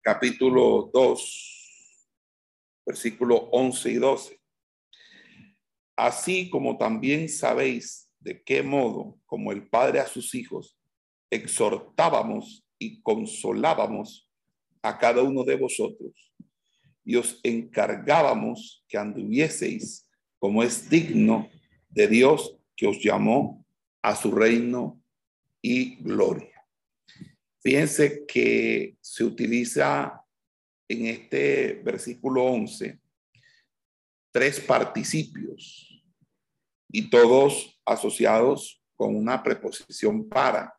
capítulo 2, versículo 11 y 12. Así como también sabéis de qué modo, como el Padre a sus hijos, exhortábamos y consolábamos a cada uno de vosotros, y os encargábamos que anduvieseis como es digno de Dios que os llamó a su reino y gloria. Fíjense que se utiliza en este versículo 11 tres participios y todos asociados con una preposición para,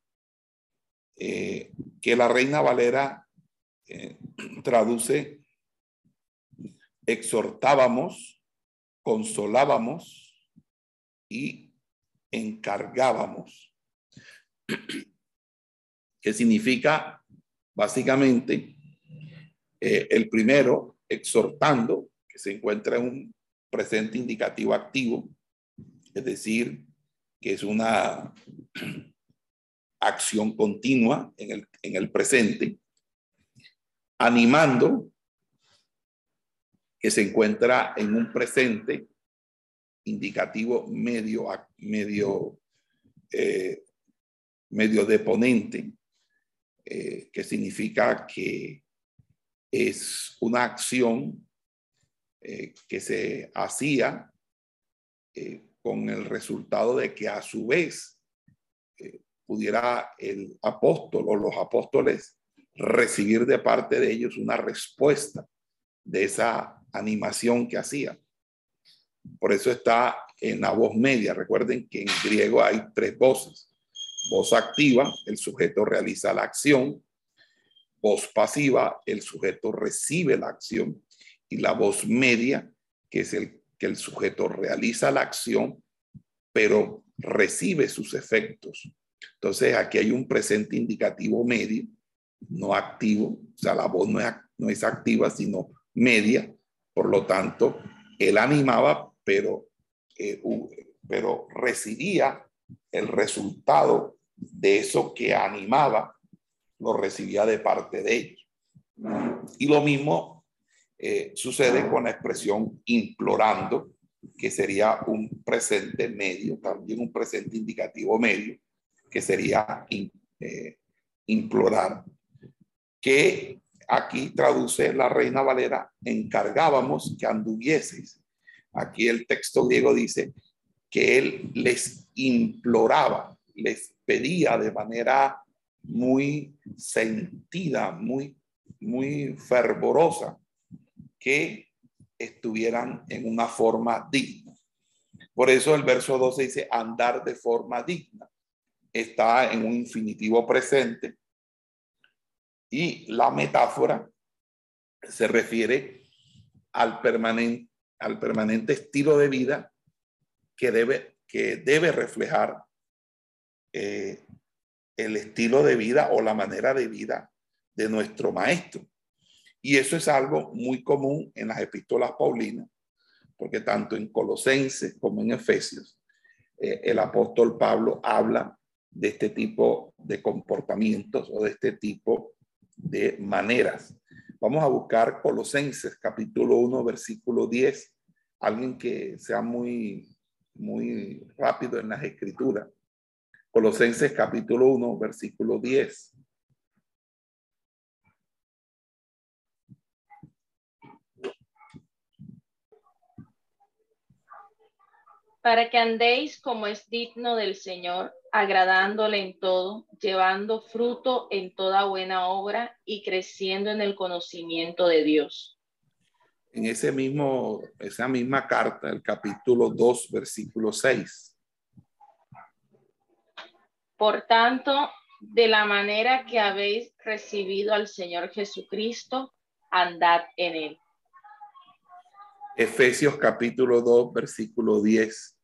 eh, que la Reina Valera eh, traduce exhortábamos, consolábamos y encargábamos. que significa básicamente eh, el primero, exhortando, que se encuentra en un presente indicativo activo, es decir, que es una acción continua en el, en el presente, animando, que se encuentra en un presente indicativo medio, medio, eh, medio deponente, eh, que significa que es una acción eh, que se hacía con el resultado de que a su vez pudiera el apóstol o los apóstoles recibir de parte de ellos una respuesta de esa animación que hacía. Por eso está en la voz media. Recuerden que en griego hay tres voces. Voz activa, el sujeto realiza la acción. Voz pasiva, el sujeto recibe la acción. Y la voz media, que es el que el sujeto realiza la acción, pero recibe sus efectos. Entonces aquí hay un presente indicativo medio, no activo, o sea, la voz no es, no es activa, sino media. Por lo tanto, él animaba, pero, eh, pero recibía el resultado de eso que animaba, lo recibía de parte de ellos. Y lo mismo eh, sucede con la expresión implorando, que sería un presente medio, también un presente indicativo medio, que sería eh, implorar, que aquí traduce la Reina Valera, encargábamos que anduvieseis Aquí el texto griego dice que él les imploraba, les pedía de manera muy sentida, muy, muy fervorosa, que estuvieran en una forma digna. Por eso el verso 12 dice andar de forma digna. Está en un infinitivo presente y la metáfora se refiere al permanente al permanente estilo de vida que debe, que debe reflejar eh, el estilo de vida o la manera de vida de nuestro maestro. Y eso es algo muy común en las epístolas paulinas, porque tanto en Colosenses como en Efesios, eh, el apóstol Pablo habla de este tipo de comportamientos o de este tipo de maneras. Vamos a buscar Colosenses capítulo 1, versículo 10. Alguien que sea muy, muy rápido en las escrituras. Colosenses capítulo 1, versículo 10. para que andéis como es digno del Señor, agradándole en todo, llevando fruto en toda buena obra y creciendo en el conocimiento de Dios. En ese mismo, esa misma carta, el capítulo 2, versículo 6. Por tanto, de la manera que habéis recibido al Señor Jesucristo, andad en él. Efesios capítulo 2, versículo 10.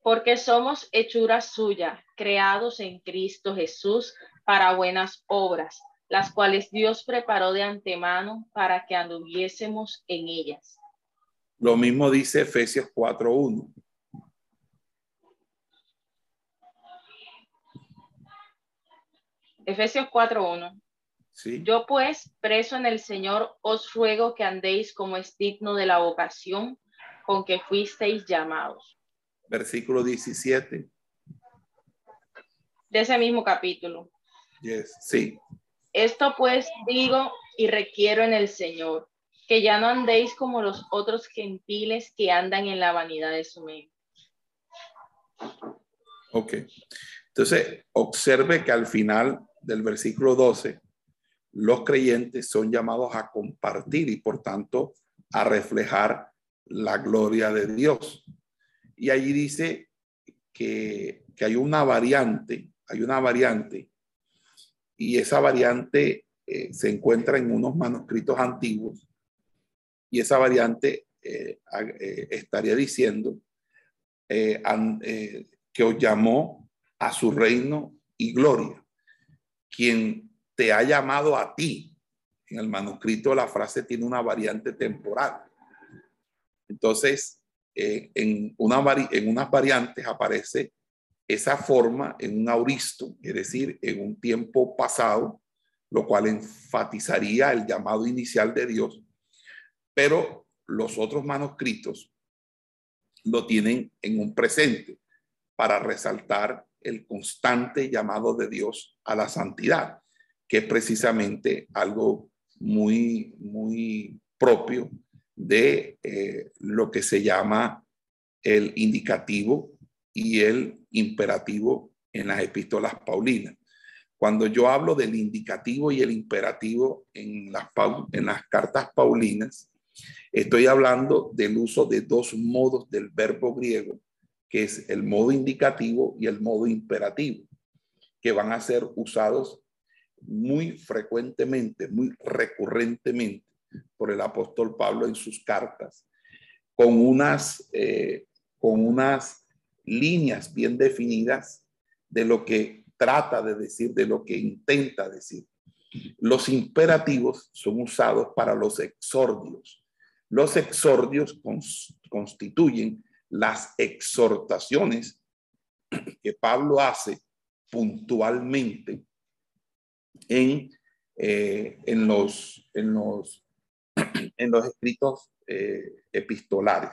Porque somos hechura suya, creados en Cristo Jesús para buenas obras, las cuales Dios preparó de antemano para que anduviésemos en ellas. Lo mismo dice Efesios 4.1. Efesios 4.1. Sí. Yo pues, preso en el Señor, os ruego que andéis como es digno de la vocación con que fuisteis llamados. Versículo 17. De ese mismo capítulo. Yes. Sí. Esto pues digo y requiero en el Señor, que ya no andéis como los otros gentiles que andan en la vanidad de su mente. Ok. Entonces, observe que al final del versículo 12, los creyentes son llamados a compartir y por tanto a reflejar la gloria de Dios. Y allí dice que, que hay una variante, hay una variante, y esa variante eh, se encuentra en unos manuscritos antiguos y esa variante eh, eh, estaría diciendo eh, que os llamó a su reino y gloria. Quien te ha llamado a ti. En el manuscrito la frase tiene una variante temporal. Entonces, en, una en unas variantes aparece esa forma en un auristo, es decir, en un tiempo pasado, lo cual enfatizaría el llamado inicial de Dios pero los otros manuscritos lo tienen en un presente para resaltar el constante llamado de Dios a la santidad, que es precisamente algo muy, muy propio de eh, lo que se llama el indicativo y el imperativo en las epístolas paulinas. Cuando yo hablo del indicativo y el imperativo en las, en las cartas paulinas, Estoy hablando del uso de dos modos del verbo griego, que es el modo indicativo y el modo imperativo, que van a ser usados muy frecuentemente, muy recurrentemente por el apóstol Pablo en sus cartas, con unas, eh, con unas líneas bien definidas de lo que trata de decir, de lo que intenta decir. Los imperativos son usados para los exordios, los exordios constituyen las exhortaciones que Pablo hace puntualmente en, eh, en, los, en, los, en los escritos eh, epistolares.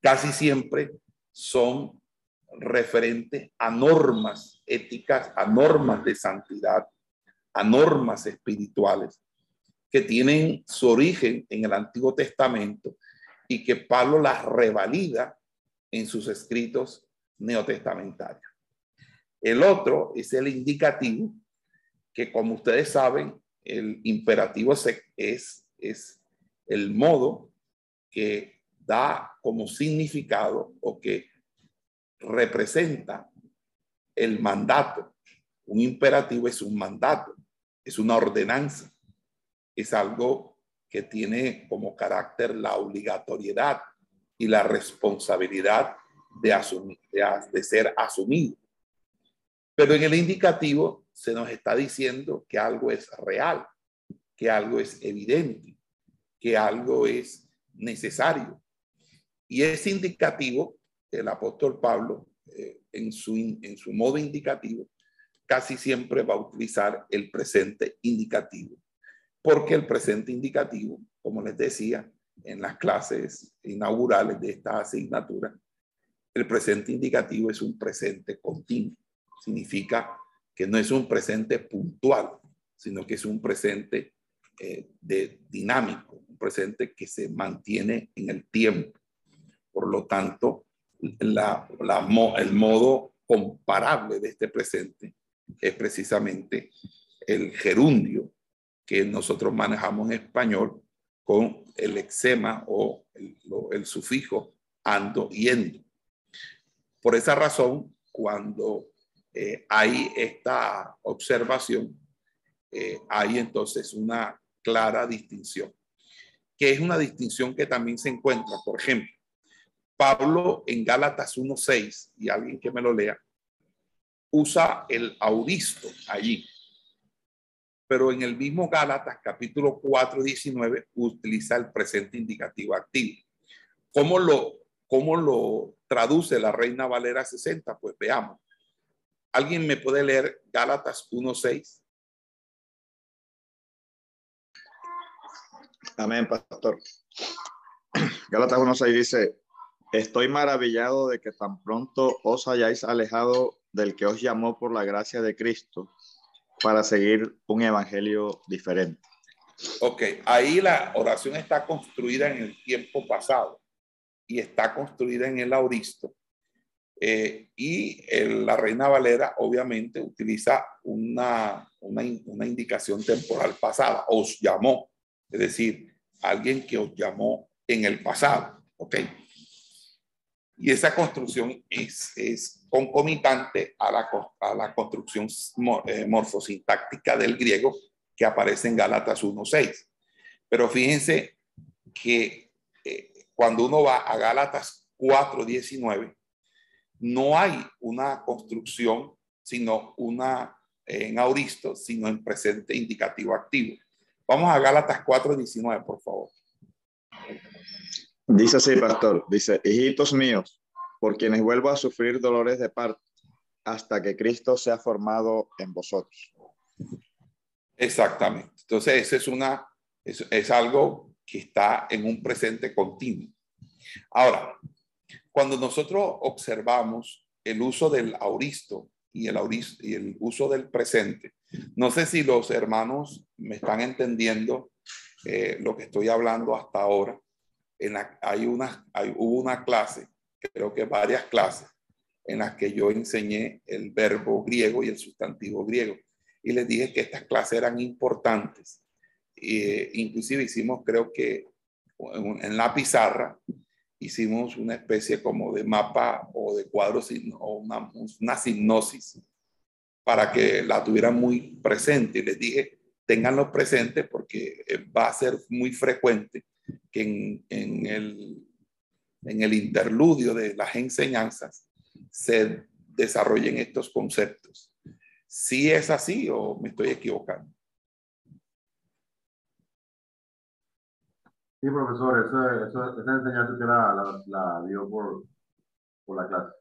Casi siempre son referentes a normas éticas, a normas de santidad, a normas espirituales que tienen su origen en el Antiguo Testamento y que Pablo las revalida en sus escritos neotestamentarios. El otro es el indicativo, que como ustedes saben, el imperativo es, es el modo que da como significado o que representa el mandato. Un imperativo es un mandato, es una ordenanza es algo que tiene como carácter la obligatoriedad y la responsabilidad de, ser asumido. Pero en el indicativo se nos está diciendo que algo es real, que algo es evidente, que algo es necesario. Y ese indicativo, el apóstol Pablo, eh, en su modo indicativo, casi siempre va a utilizar el presente indicativo porque el presente indicativo, como les decía en las clases inaugurales de esta asignatura, el presente indicativo es un presente continuo. Significa que no es un presente puntual, sino que es un presente eh, de dinámico, un presente que se mantiene en el tiempo. Por lo tanto, el modo comparable de este presente es precisamente el gerundio que nosotros manejamos en español con el exema o el, sufijo ando, yendo. Por esa razón, cuando eh, hay esta observación, eh, hay entonces una clara distinción, que es una distinción que también se encuentra, por ejemplo, Pablo en Gálatas 1.6, y alguien que me lo lea, usa el auristo allí. Pero en el mismo Gálatas capítulo 4, 19 utiliza el presente indicativo activo. ¿Cómo lo, cómo lo traduce la Reina Valera 60? Pues veamos. ¿Alguien me puede leer Gálatas 1.6? Amén, pastor. Gálatas 1.6 dice, estoy maravillado de que tan pronto os hayáis alejado del que os llamó por la gracia de Cristo para seguir un evangelio diferente. Ok, ahí la oración está construida en el tiempo pasado y está construida en el auristo. Eh, y la Reina Valera obviamente utiliza una, una, una indicación temporal pasada, os llamó, es decir, alguien que os llamó en el pasado. Ok. Y esa construcción es, concomitante a la, construcción eh, morfosintáctica del griego que aparece en Gálatas 1.6. Pero fíjense que eh, cuando uno va a Gálatas 4.19, no hay una construcción, sino una en auristo, sino en presente indicativo activo. Vamos a Gálatas 4.19, por favor. Dice así, pastor, dice, hijitos míos, por quienes vuelvo a sufrir dolores de parto hasta que Cristo sea formado en vosotros. Exactamente. Entonces, eso es una, es, es algo que está en un presente continuo. Ahora, cuando nosotros observamos el uso del auristo y el, auristo, y el uso del presente, no sé si los hermanos me están entendiendo eh, lo que estoy hablando hasta ahora en hay una, hubo una clase, creo que varias clases, en las que yo enseñé el verbo griego y el sustantivo griego. Y les dije que estas clases eran importantes. e inclusive hicimos, creo que en la pizarra, hicimos una especie como de mapa o de cuadro o una, una para que la tuvieran muy presente. Y les dije, tenganlo presente porque va a ser muy frecuente que en, el, en el interludio de las enseñanzas se desarrollen estos conceptos. Si es así o me estoy equivocando. Sí, profesor, eso, eso, esa enseñanza usted la, la, dio por, por la clase.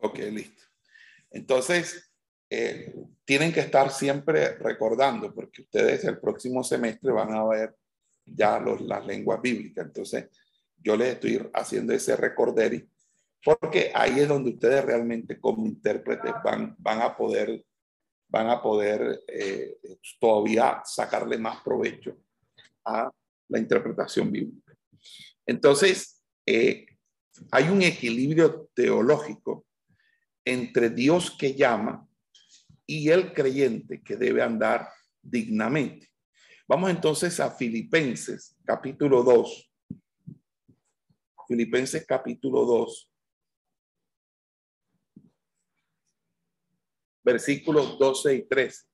Ok, listo. Entonces, eh, tienen que estar siempre recordando, porque ustedes el próximo semestre van a ver ya los, las lenguas bíblicas. Entonces, yo les estoy haciendo ese recorderi porque ahí es donde ustedes realmente como intérpretes van, van a poder, van a poder eh, todavía sacarle más provecho a la interpretación bíblica. Entonces, eh, hay un equilibrio teológico entre Dios que llama y el creyente que debe andar dignamente. Vamos entonces a Filipenses capítulo 2. Filipenses capítulo 2. Versículos 12 y 13.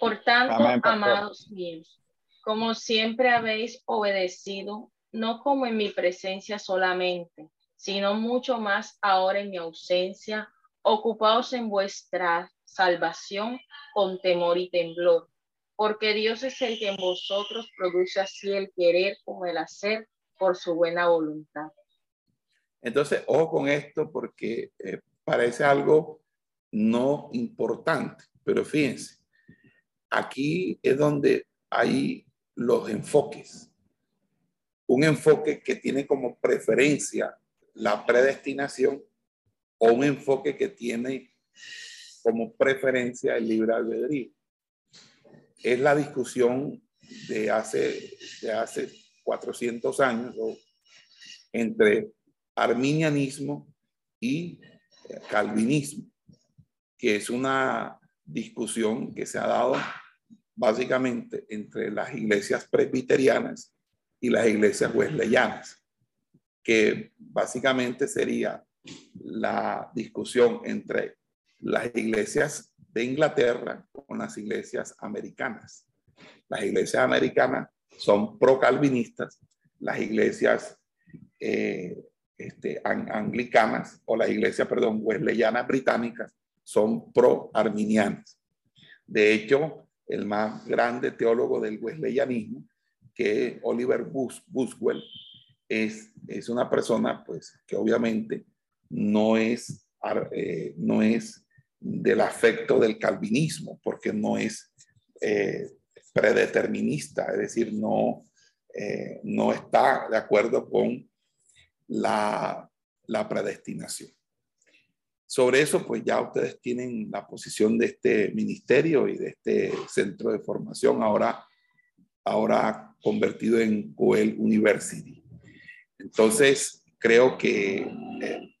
Por tanto, amados míos, como siempre habéis obedecido, no como en mi presencia solamente, sino mucho más ahora en mi ausencia, ocupaos en vuestra salvación con temor y temblor, porque Dios es el que en vosotros produce así el querer como el hacer por su buena voluntad. Entonces, ojo con esto porque eh, parece algo no importante, pero fíjense, aquí es donde hay los enfoques. Un enfoque que tiene como preferencia la predestinación o un enfoque que tiene como preferencia el libre albedrío. Es la discusión de hace, de hace 400 años entre arminianismo y calvinismo, que es una discusión que se ha dado básicamente entre las iglesias presbiterianas y las iglesias wesleyanas, que básicamente sería la discusión entre las iglesias de Inglaterra con las iglesias americanas. Las iglesias americanas son pro-calvinistas, las iglesias eh, este, anglicanas o las iglesias, perdón, wesleyanas británicas son pro-arminianas. De hecho, el más grande teólogo del wesleyanismo, que Oliver Buswell, es, es una persona pues, que obviamente no es, eh, no es del afecto del calvinismo, porque no es eh, predeterminista, es decir, no, eh, no está de acuerdo con la, la predestinación. Sobre eso, pues ya ustedes tienen la posición de este ministerio y de este centro de formación, ahora, ahora convertido en Coel University. Entonces, creo que eh,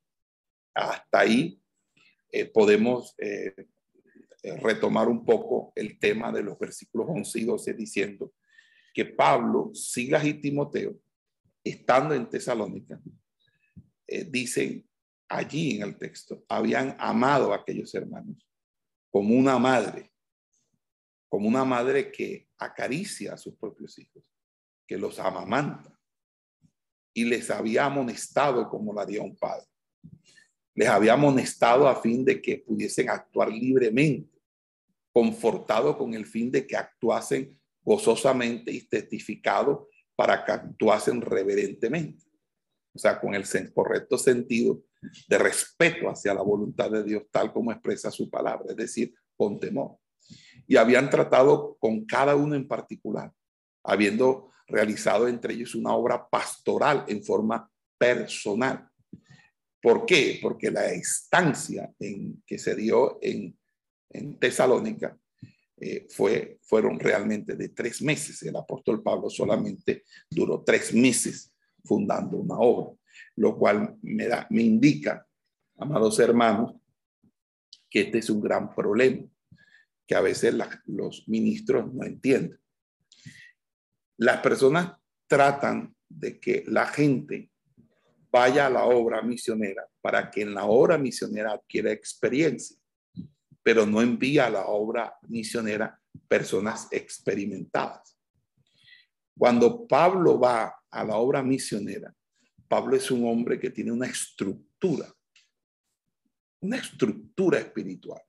hasta ahí eh, podemos eh, retomar un poco el tema de los versículos 11 y 12 diciendo que Pablo, Silas y Timoteo, estando en Tesalónica, dicen allí en el texto, habían amado a aquellos hermanos como una madre, como una madre que acaricia a sus propios hijos, que los amamanta y les había amonestado como la haría un padre. Les había amonestado a fin de que pudiesen actuar libremente, confortado con el fin de que actuasen gozosamente y testificado para que actuasen reverentemente. O sea, con el correcto sentido de respeto hacia la voluntad de Dios, tal como expresa su palabra, es decir, con temor. Y habían tratado con cada uno en particular, habiendo realizado entre ellos una obra pastoral en forma personal. ¿Por qué? Porque la estancia en, que se dio en, Tesalónica eh, fue, fueron realmente de tres meses. El apóstol Pablo solamente duró tres meses fundando una obra lo cual me, da, me indica, amados hermanos, que este es un gran problema, que a veces los ministros no entienden. Las personas tratan de que la gente vaya a la obra misionera para que en la obra misionera adquiera experiencia, pero no envía a la obra misionera personas experimentadas. Cuando Pablo va a la obra misionera, Pablo es un hombre que tiene una estructura, una estructura espiritual,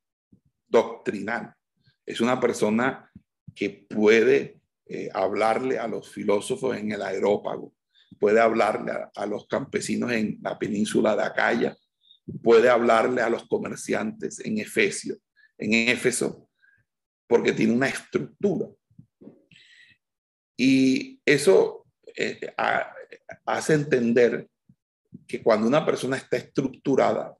doctrinal. Es una persona que puede eh, hablarle a los filósofos en el aerópago, puede hablarle a, los campesinos en la península de Acaya, puede hablarle a los comerciantes en Efesio, en Éfeso, porque tiene una estructura. Y eso eh, hace entender que cuando una persona está estructurada,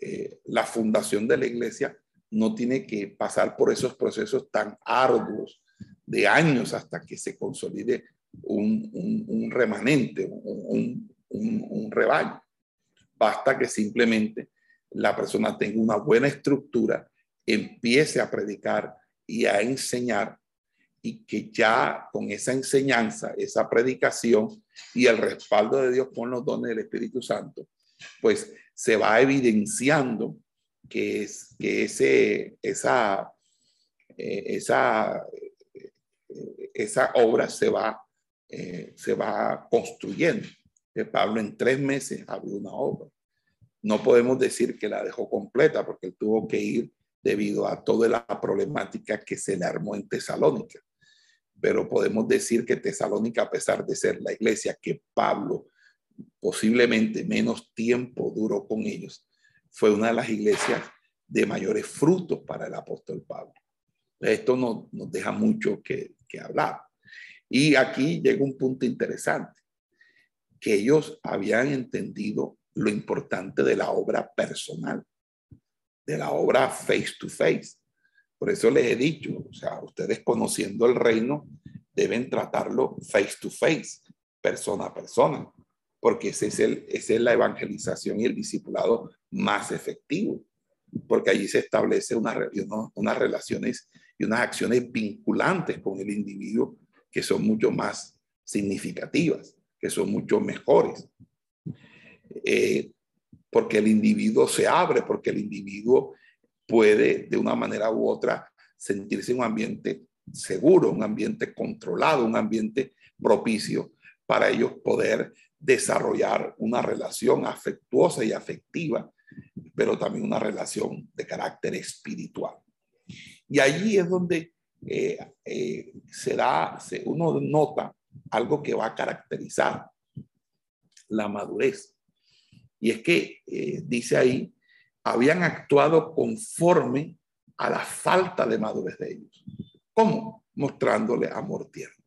eh, la fundación de la iglesia no tiene que pasar por esos procesos tan arduos de años hasta que se consolide un, remanente, un, un rebaño. Basta que simplemente la persona tenga una buena estructura, empiece a predicar y a enseñar y que ya con esa enseñanza, esa predicación y el respaldo de Dios con los dones del Espíritu Santo, pues se va evidenciando que, es, que ese, esa, eh, esa, eh, esa obra se va, eh, se va construyendo. Pablo en tres meses abrió una obra. No podemos decir que la dejó completa porque él tuvo que ir debido a toda la problemática que se le armó en Tesalónica pero podemos decir que Tesalónica, a pesar de ser la iglesia que Pablo posiblemente menos tiempo duró con ellos, fue una de las iglesias de mayores frutos para el apóstol Pablo. Esto no, nos deja mucho que, que hablar. Y aquí llega un punto interesante, que ellos habían entendido lo importante de la obra personal, de la obra face to face. Por eso les he dicho, o sea, ustedes conociendo el reino deben tratarlo face to face, persona a persona. porque ese es el, esa es la evangelización y el discipulado más efectivo, porque allí se establece una, unas relaciones y unas acciones vinculantes con el individuo que son mucho más significativas, que son mucho mejores. Eh, porque el individuo se abre, porque el individuo puede de una manera u otra sentirse en un ambiente seguro, un ambiente controlado, un ambiente propicio para ellos poder desarrollar una relación afectuosa y afectiva, pero también una relación de carácter espiritual. Y allí es donde eh, eh, se da, uno nota algo que va a caracterizar la madurez. Y es que, eh, dice ahí, habían actuado conforme a la falta de madurez de ellos. ¿Cómo? Mostrándole amor tierno.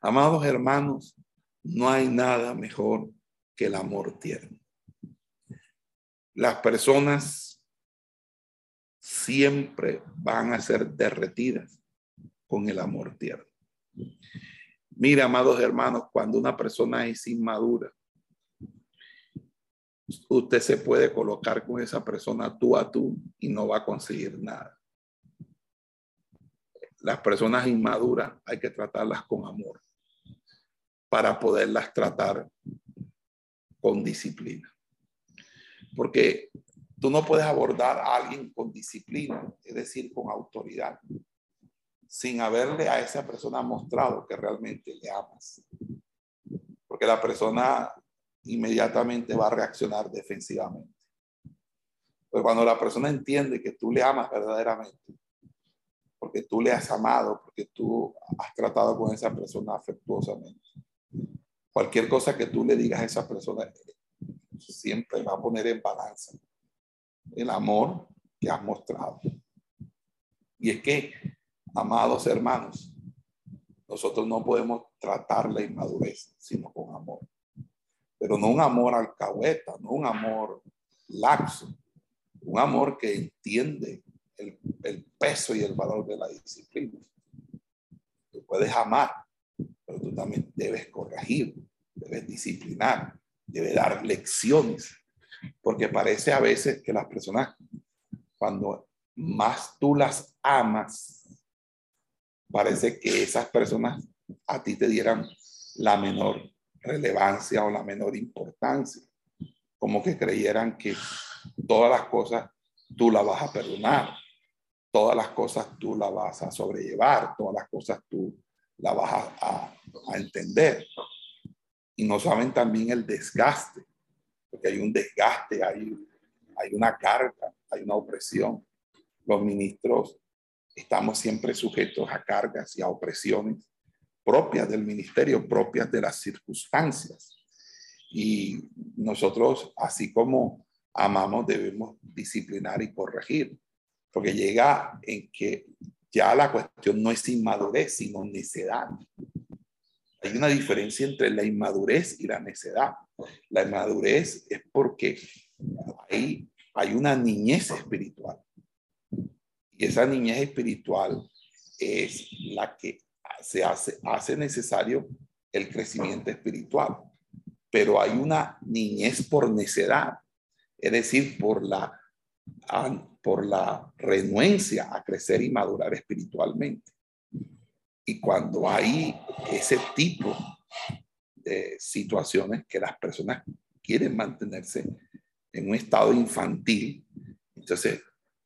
Amados hermanos, no hay nada mejor que el amor tierno. Las personas siempre van a ser derretidas con el amor tierno. Mira, amados hermanos, cuando una persona es inmadura, usted se puede colocar con esa persona tú a tú y no va a conseguir nada. Las personas inmaduras hay que tratarlas con amor para poderlas tratar con disciplina. Porque tú no puedes abordar a alguien con disciplina, es decir, con autoridad, sin haberle a esa persona mostrado que realmente le amas. Porque la persona inmediatamente va a reaccionar defensivamente. Pero cuando la persona entiende que tú le amas verdaderamente, porque tú le has amado, porque tú has tratado con esa persona afectuosamente, cualquier cosa que tú le digas a esa persona siempre va a poner en balanza el amor que has mostrado. Y es que, amados hermanos, nosotros no podemos tratar la inmadurez sino con amor pero no un amor alcahueta, no un amor laxo, un amor que entiende el, el peso y el valor de la disciplina. Tú puedes amar, pero tú también debes corregir, debes disciplinar, debes dar lecciones, porque parece a veces que las personas, cuando más tú las amas, parece que esas personas a ti te dieran la menor relevancia o la menor importancia, como que creyeran que todas las cosas tú las vas a perdonar, todas las cosas tú las vas a sobrellevar, todas las cosas tú las vas a, a entender. Y no saben también el desgaste, porque hay un desgaste, hay, hay una carga, hay una opresión. Los ministros estamos siempre sujetos a cargas y a opresiones propias del ministerio, propias de las circunstancias. Y nosotros, así como amamos, debemos disciplinar y corregir, porque llega en que ya la cuestión no es inmadurez, sino necedad. Hay una diferencia entre la inmadurez y la necedad. La inmadurez es porque hay, hay una niñez espiritual. Y esa niñez espiritual es la que se hace, hace necesario el crecimiento espiritual, pero hay una niñez por necedad, es decir, por la, por la renuencia a crecer y madurar espiritualmente. Y cuando hay ese tipo de situaciones que las personas quieren mantenerse en un estado infantil, entonces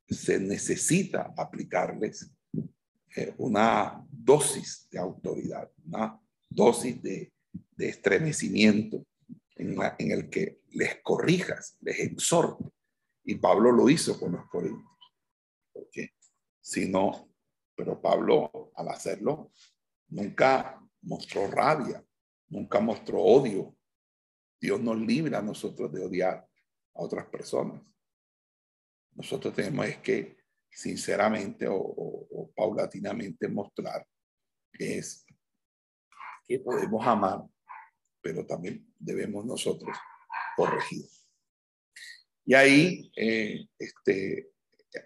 se necesita aplicarles eh, una dosis de autoridad, una dosis de, estremecimiento en, el que les corrijas, les exhorte. Y Pablo lo hizo con los corintios. Porque si no, pero Pablo al hacerlo nunca mostró rabia, nunca mostró odio. Dios nos libra a nosotros de odiar a otras personas. Nosotros tenemos es que sinceramente o, paulatinamente mostrar es que podemos amar, pero también debemos nosotros corregir. Y ahí eh, este,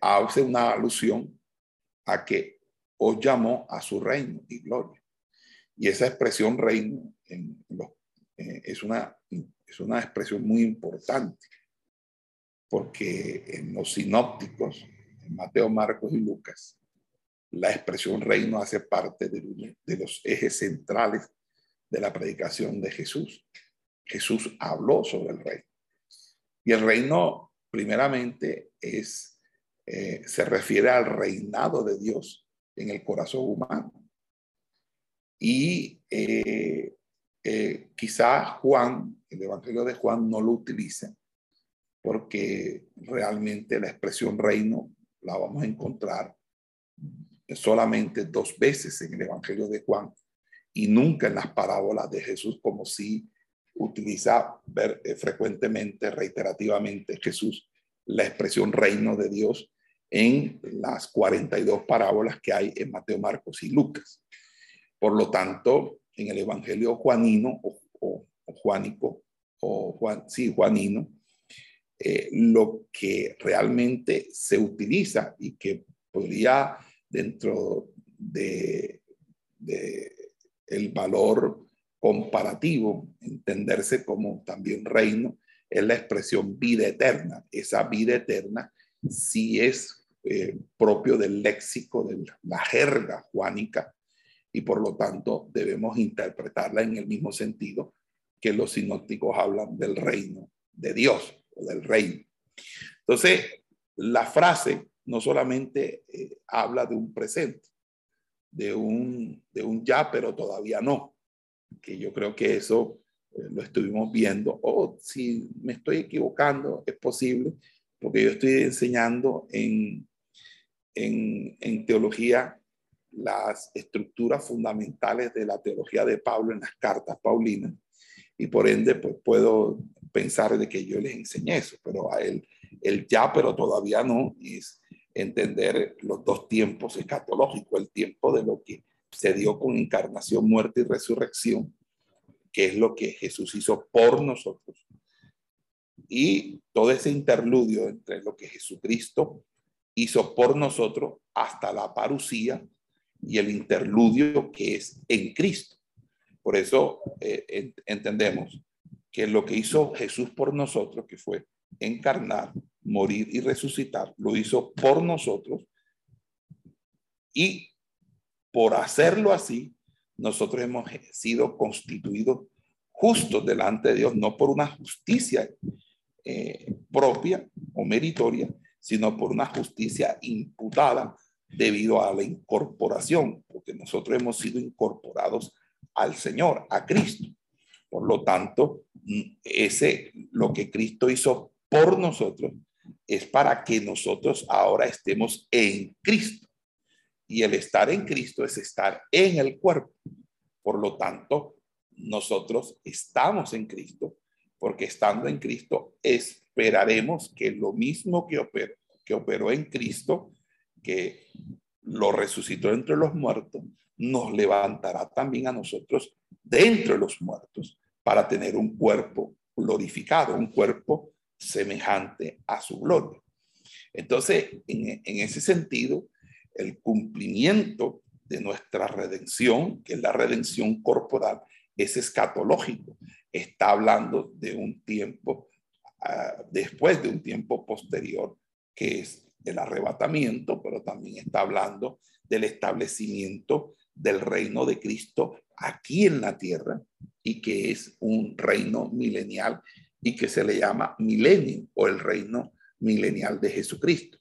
hace una alusión a que os llamó a su reino y gloria. Y esa expresión reino eh, es, una, es una expresión muy importante, porque en los sinópticos, en Mateo, Marcos y Lucas, la expresión reino hace parte de, los ejes centrales de la predicación de Jesús. Jesús habló sobre el reino. Y el reino, primeramente, es, eh, se refiere al reinado de Dios en el corazón humano. Y eh, eh, quizá Juan, el Evangelio de Juan, no lo utiliza, porque realmente la expresión reino la vamos a encontrar solamente dos veces en el Evangelio de Juan y nunca en las parábolas de Jesús, como si utiliza ver, eh, frecuentemente, reiterativamente Jesús la expresión reino de Dios en las 42 parábolas que hay en Mateo, Marcos y Lucas. Por lo tanto, en el Evangelio juanino o, juanico, o Juan, sí, juanino, eh, lo que realmente se utiliza y que podría dentro de, el valor comparativo, entenderse como también reino, es la expresión vida eterna. Esa vida eterna sí es eh, propio del léxico, de la jerga juánica, y por lo tanto debemos interpretarla en el mismo sentido que los sinópticos hablan del reino de Dios o del reino. Entonces, la frase no solamente eh, habla de un presente, de un, de un ya, pero todavía no, que yo creo que eso eh, lo estuvimos viendo, o si me estoy equivocando, es posible, porque yo estoy enseñando en, en, en teología las estructuras fundamentales de la teología de Pablo en las cartas paulinas, y por ende, pues puedo pensar de que yo les enseñé eso, pero a él, el ya, pero todavía no, es entender los dos tiempos escatológicos, el tiempo de lo que se dio con encarnación, muerte y resurrección, que es lo que Jesús hizo por nosotros. Y todo ese interludio entre lo que Jesucristo hizo por nosotros hasta la parucía y el interludio que es en Cristo. Por eso eh, entendemos que lo que hizo Jesús por nosotros, que fue encarnar, morir y resucitar, lo hizo por nosotros. Y por hacerlo así, nosotros hemos sido constituidos justos delante de Dios, no por una justicia eh, propia o meritoria, sino por una justicia imputada debido a la incorporación, porque nosotros hemos sido incorporados al Señor, a Cristo. Por lo tanto, ese lo que Cristo hizo por nosotros es para que nosotros ahora estemos en Cristo. Y el estar en Cristo es estar en el cuerpo. Por lo tanto, nosotros estamos en Cristo, porque estando en Cristo esperaremos que lo mismo que operó, que operó en Cristo, que lo resucitó entre los muertos, nos levantará también a nosotros dentro de los muertos para tener un cuerpo glorificado, un cuerpo semejante a su gloria. Entonces, en, ese sentido, el cumplimiento de nuestra redención, que es la redención corporal, es escatológico. Está hablando de un tiempo, ah, después de un tiempo posterior, que es el arrebatamiento, pero también está hablando del establecimiento del reino de Cristo aquí en la tierra y que es un reino milenial y que se le llama milenio o el reino milenial de Jesucristo.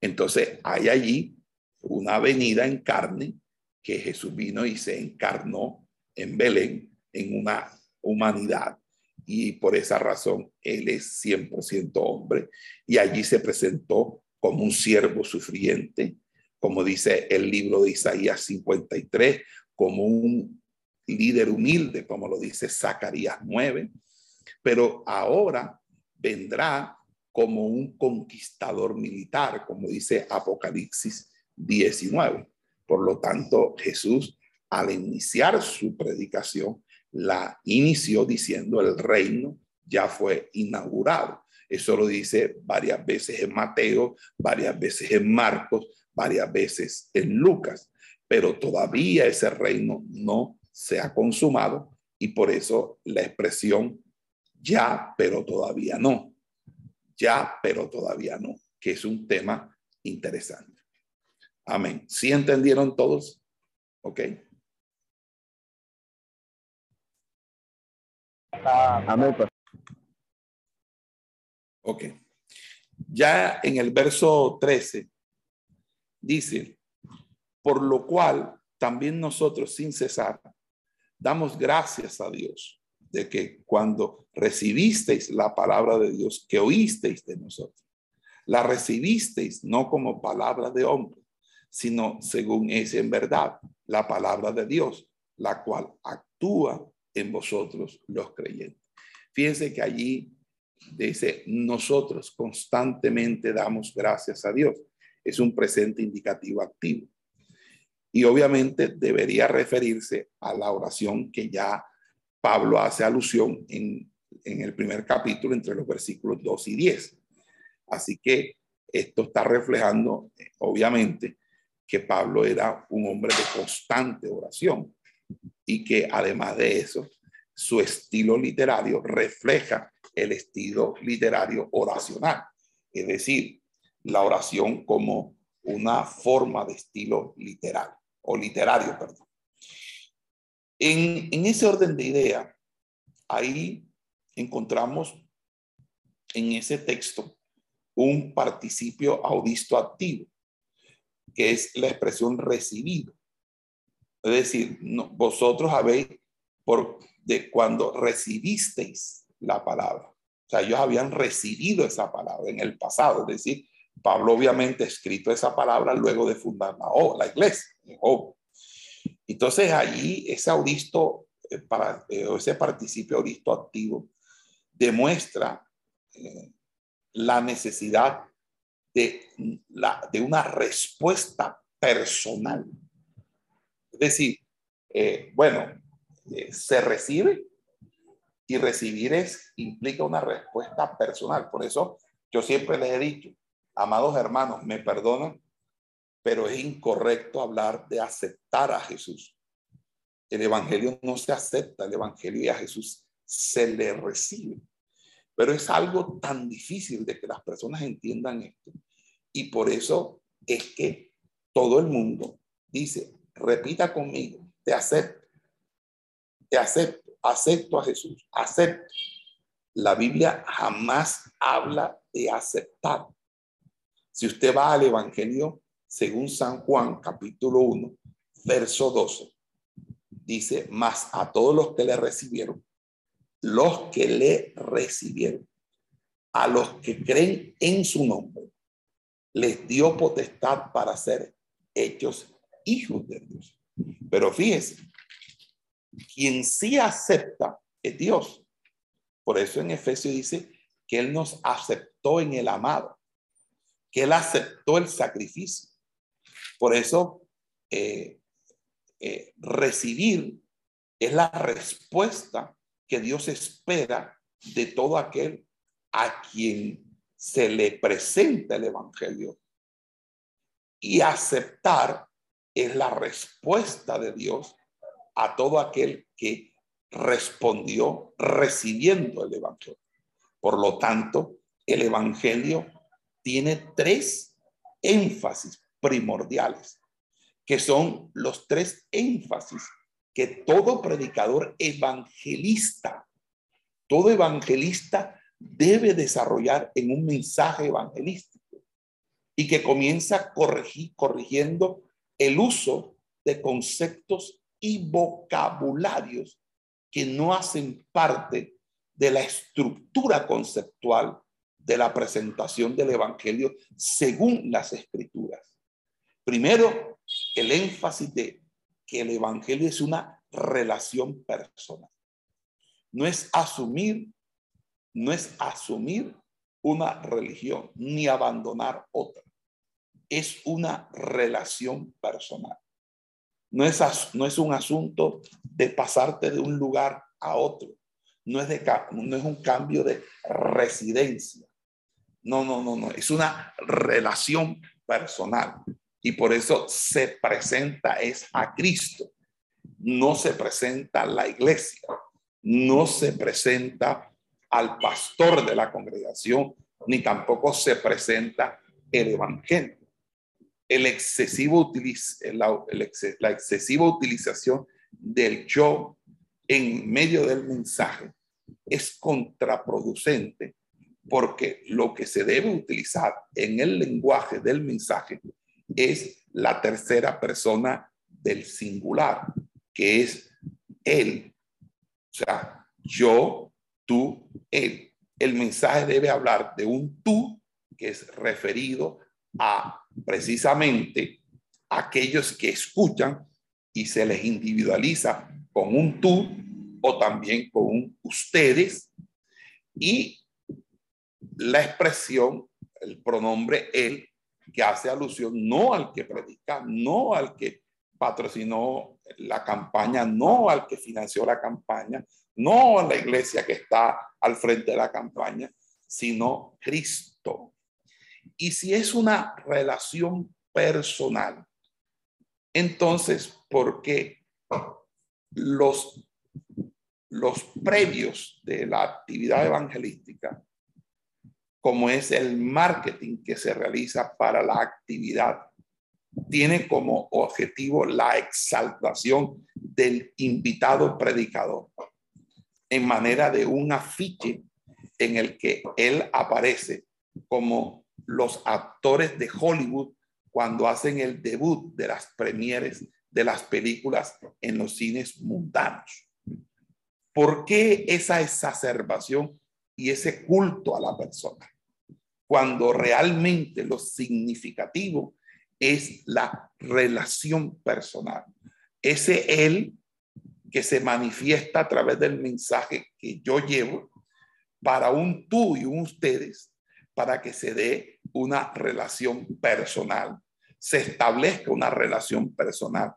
Entonces hay allí una venida en carne que Jesús vino y se encarnó en Belén en una humanidad y por esa razón él es 100% hombre y allí se presentó como un siervo sufriente, como dice el libro de Isaías 53, como un líder humilde, como lo dice Zacarías 9, pero ahora vendrá como un conquistador militar, como dice Apocalipsis 19. Por lo tanto, Jesús, al iniciar su predicación, la inició diciendo el reino ya fue inaugurado. Eso lo dice varias veces en Mateo, varias veces en Marcos, varias veces en Lucas, pero todavía ese reino no se ha consumado y por eso la expresión ya, pero todavía no. Ya, pero todavía no, que es un tema interesante. Amén. ¿Sí entendieron todos? Ok. Amén. Ok. Ya en el verso 13 dice, por lo cual también nosotros sin cesar damos gracias a Dios de que cuando recibisteis la palabra de Dios que oísteis de nosotros, la recibisteis no como palabra de hombre, sino según es en verdad la palabra de Dios, la cual actúa en vosotros los creyentes. Fíjense que allí dice, nosotros constantemente damos gracias a Dios. Es un presente indicativo activo. Y obviamente debería referirse a la oración que ya Pablo hace alusión en, el primer capítulo entre los versículos 2 y 10. Así que esto está reflejando, obviamente, que Pablo era un hombre de constante oración y que además de eso, su estilo literario refleja el estilo literario oracional, es decir, la oración como una forma de estilo literal o literario, perdón. En, ese orden de idea, ahí encontramos en ese texto un participio audisto activo, que es la expresión recibido. Es decir, vosotros habéis, por de cuando recibisteis la palabra. O sea, ellos habían recibido esa palabra en el pasado. Es decir, Pablo obviamente ha escrito esa palabra luego de fundar la, la iglesia. Entonces allí ese auristo, eh, para, eh, ese participio auristo activo demuestra eh, la necesidad de, la, de una respuesta personal. Es decir, bueno, se recibe y recibir es, implica una respuesta personal. Por eso yo siempre les he dicho, amados hermanos, me perdonan, pero es incorrecto hablar de aceptar a Jesús. El Evangelio no se acepta, el Evangelio y a Jesús se le recibe. Pero es algo tan difícil de que las personas entiendan esto. Y por eso es que todo el mundo dice, repita conmigo, te acepto, te acepto, acepto a Jesús, acepto. La Biblia jamás habla de aceptar. Si usted va al Evangelio según San Juan capítulo 1, verso 12, dice, más a todos los que le recibieron, los que le recibieron, a los que creen en su nombre, les dio potestad para ser hechos hijos de Dios. Pero fíjese, quien sí acepta es Dios. Por eso en Efesios dice que Él nos aceptó en el amado, que Él aceptó el sacrificio. Por eso eh, eh, recibir es la respuesta que Dios espera de todo aquel a quien se le presenta el Evangelio. Y aceptar es la respuesta de Dios a todo aquel que respondió recibiendo el Evangelio. Por lo tanto, el Evangelio tiene tres énfasis primordiales, que son los tres énfasis que todo predicador evangelista, todo evangelista debe desarrollar en un mensaje evangelístico y que comienza corregir, corrigiendo el uso de conceptos y vocabularios que no hacen parte de la estructura conceptual de la presentación del Evangelio según las escrituras. Primero, el énfasis de que el Evangelio es una relación personal. No es asumir, no es asumir una religión ni abandonar otra. Es una relación personal. No es, no es un asunto de pasarte de un lugar a otro. No es, de, no es un cambio de residencia. No, no, no, no. Es una relación personal. Y por eso se presenta es a Cristo. No se presenta la iglesia. no se presenta al pastor de la congregación, ni tampoco se presenta el evangelio. El la, la excesiva utilización del yo en medio del mensaje es contraproducente porque lo que se debe utilizar en el lenguaje del mensaje es la tercera persona del singular, que es él. O sea, yo, tú, él. El mensaje debe hablar de un tú que es referido a precisamente aquellos que escuchan y se les individualiza con un tú o también con un ustedes y la expresión, el pronombre él, que hace alusión no al que predica, no al que patrocinó la campaña, no al que financió la campaña, no a la iglesia que está al frente de la campaña, sino Cristo. Y si es una relación personal, entonces, ¿por qué los, los previos de la actividad evangelística como es el marketing que se realiza para la actividad, tiene como objetivo la exaltación del invitado predicador en manera de un afiche en el que él aparece como los actores de Hollywood cuando hacen el debut de las premieres de las películas en los cines mundanos. ¿Por qué esa exacerbación y ese culto a la persona? Cuando realmente lo significativo es la relación personal. Ese él que se manifiesta a través del mensaje que yo llevo para un tú y un ustedes, para que se dé una relación personal, se establezca una relación personal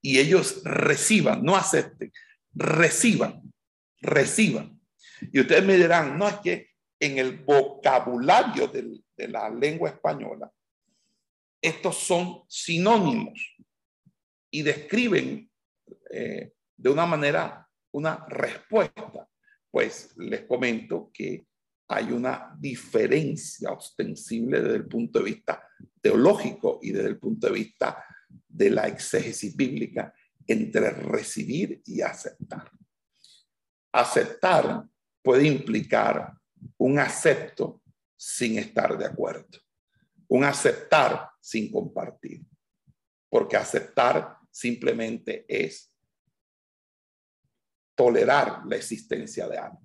y ellos reciban, no acepten, reciban, reciban. Y ustedes me dirán, no es que en el vocabulario de la lengua española, estos son sinónimos y describen eh, de una manera una respuesta. Pues les comento que hay una diferencia ostensible desde el punto de vista teológico y desde el punto de vista de la exégesis bíblica entre recibir y aceptar. Aceptar puede implicar un acepto sin estar de acuerdo, un aceptar sin compartir, porque aceptar simplemente es tolerar la existencia de algo,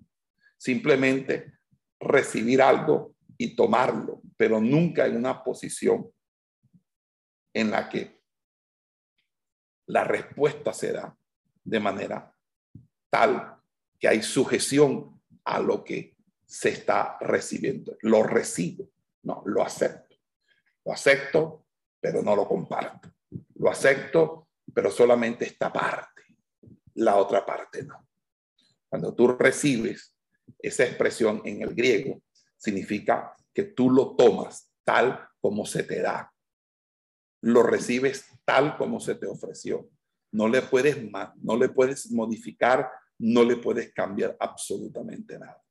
simplemente recibir algo y tomarlo, pero nunca en una posición en la que la respuesta se da de manera tal que hay sujeción a lo que se está recibiendo. Lo recibo, no, lo acepto. Lo acepto, pero no lo comparto. Lo acepto, pero solamente esta parte. La otra parte no. Cuando tú recibes esa expresión en el griego, significa que tú lo tomas tal como se te da. Lo recibes tal como se te ofreció. No le puedes, no le puedes modificar, no le puedes cambiar absolutamente nada.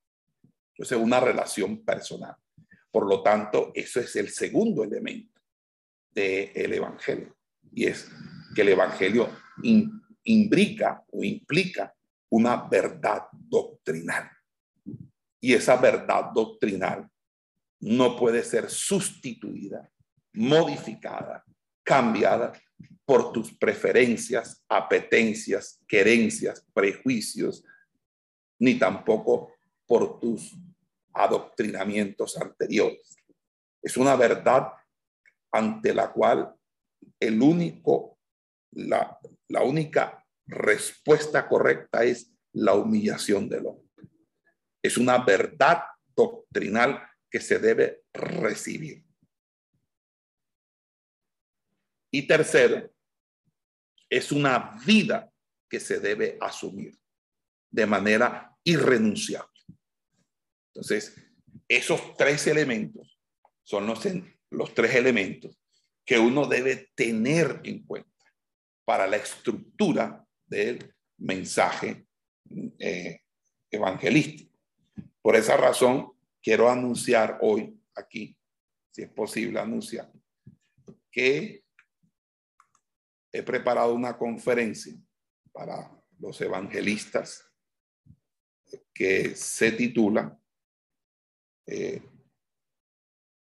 Entonces, una relación personal. Por lo tanto, eso es el segundo elemento del Evangelio. Y es que el Evangelio imbrica o implica una verdad doctrinal. Y esa verdad doctrinal no puede ser sustituida, modificada, cambiada por tus preferencias, apetencias, querencias, prejuicios, ni tampoco por tus adoctrinamientos anteriores. Es una verdad ante la cual el único, la, la única respuesta correcta es la humillación del hombre. Es una verdad doctrinal que se debe recibir. Y tercero, es una vida que se debe asumir de manera irrenunciable. Entonces, esos tres elementos son los, tres elementos que uno debe tener en cuenta para la estructura del mensaje eh, evangelístico. Por esa razón, quiero anunciar hoy aquí, si es posible anunciar, que he preparado una conferencia para los evangelistas que se titula eh,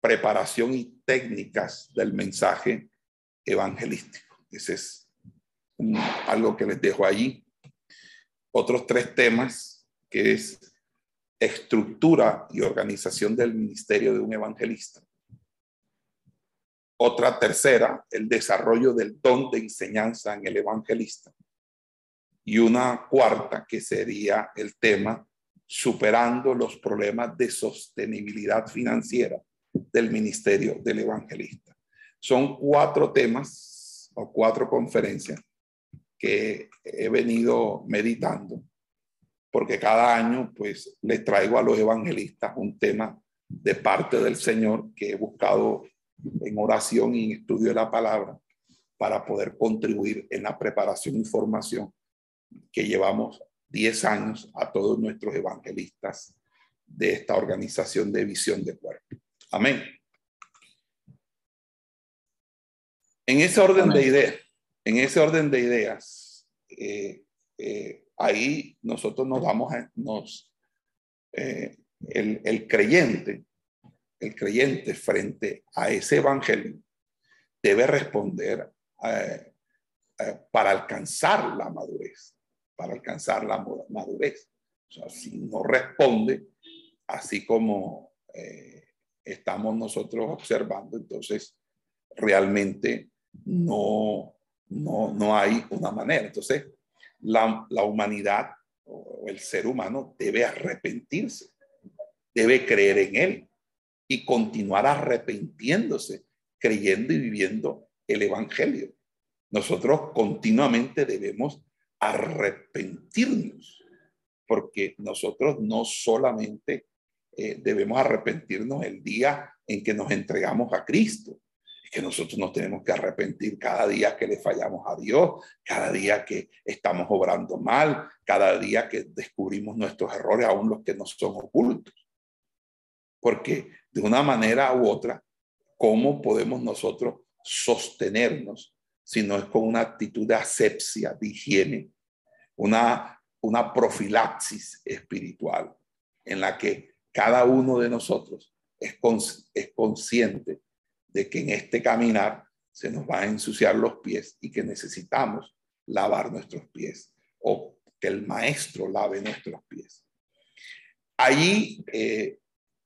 Preparación y técnicas del mensaje evangelístico. Ese es algo que les dejo allí. Otros tres temas, que es estructura y organización del ministerio de un evangelista. Otra tercera, el desarrollo del don de enseñanza en el evangelista. Y una cuarta, que sería el tema superando los problemas de sostenibilidad financiera del ministerio del evangelista. Son cuatro temas o cuatro conferencias que he venido meditando, porque cada año pues les traigo a los evangelistas un tema de parte del Señor que he buscado en oración y en estudio de la palabra para poder contribuir en la preparación y formación que llevamos 10 años a todos nuestros evangelistas de esta organización de visión de cuerpo. Amén. En ese orden de ideas, en ese orden de ideas, eh, eh, ahí nosotros nos damos, nos, eh, el, el creyente el creyente frente a ese evangelio debe responder para alcanzar la madurez, para alcanzar la madurez. Si no responde, así como eh, estamos nosotros observando, entonces realmente no, no, no hay una manera. Entonces, la, la humanidad o el ser humano debe arrepentirse, debe creer en él, y continuar arrepintiéndose, creyendo y viviendo el Evangelio. Nosotros continuamente debemos arrepentirnos, porque nosotros no solamente eh, debemos arrepentirnos el día en que nos entregamos a Cristo, es que nosotros nos tenemos que arrepentir cada día que le fallamos a Dios, cada día que estamos obrando mal, cada día que descubrimos nuestros errores, aún los que no son ocultos. Porque de una manera u otra, ¿cómo podemos nosotros sostenernos si no es con una actitud de asepsia, de higiene, una, una profilaxis espiritual en la que cada uno de nosotros es, es consciente de que en este caminar se nos va a ensuciar los pies y que necesitamos lavar nuestros pies o que el maestro lave nuestros pies. Allí eh,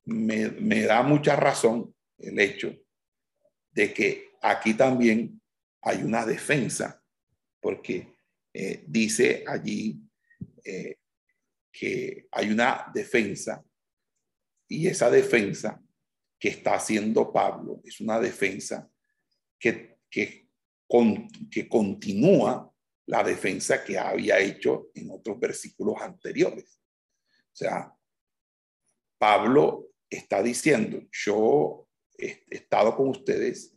me, da mucha razón el hecho de que aquí también hay una defensa, porque eh, dice allí eh, que hay una defensa y esa defensa que está haciendo Pablo es una defensa que, que, que continúa la defensa que había hecho en otros versículos anteriores. O sea, Pablo está diciendo, yo he estado con ustedes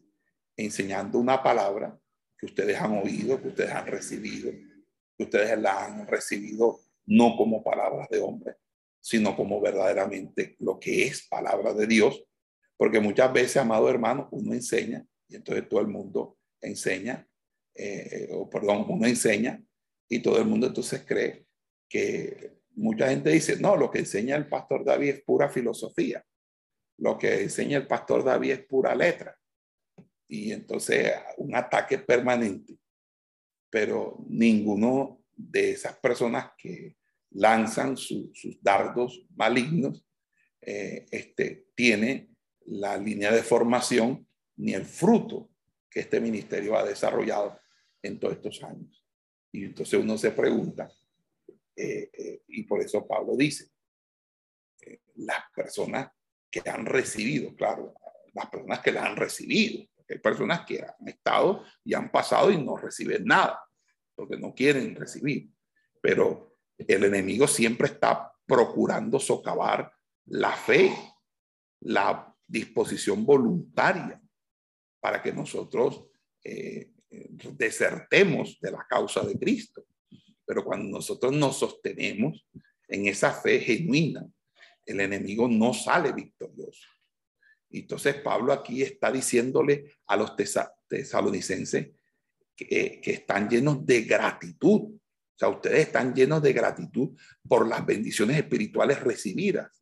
enseñando una palabra que ustedes han oído, que ustedes han recibido, que ustedes la han recibido no como palabras de hombre, sino como verdaderamente lo que es palabra de Dios, porque muchas veces, amado hermano, uno enseña y entonces todo el mundo enseña, eh, o perdón, uno enseña y todo el mundo entonces cree que mucha gente dice, no, lo que enseña el pastor David es pura filosofía. Lo que enseña el pastor David es pura letra. Y entonces un ataque permanente. Pero ninguno de esas personas que lanzan sus dardos malignos eh, este, tiene la línea de formación ni el fruto que este ministerio ha desarrollado en todos estos años. Y entonces uno se pregunta, eh, eh, y por eso Pablo dice, las personas que han recibido, claro, las personas que las han recibido, hay personas que han estado y han pasado y no reciben nada, porque no quieren recibir, pero el enemigo siempre está procurando socavar la fe, la disposición voluntaria para que nosotros desertemos de la causa de Cristo. Pero cuando nosotros nos sostenemos en esa fe genuina, el enemigo no sale victorioso. Entonces Pablo aquí está diciéndole a los tesalonicenses que, que están llenos de gratitud. O sea, ustedes están llenos de gratitud por las bendiciones espirituales recibidas,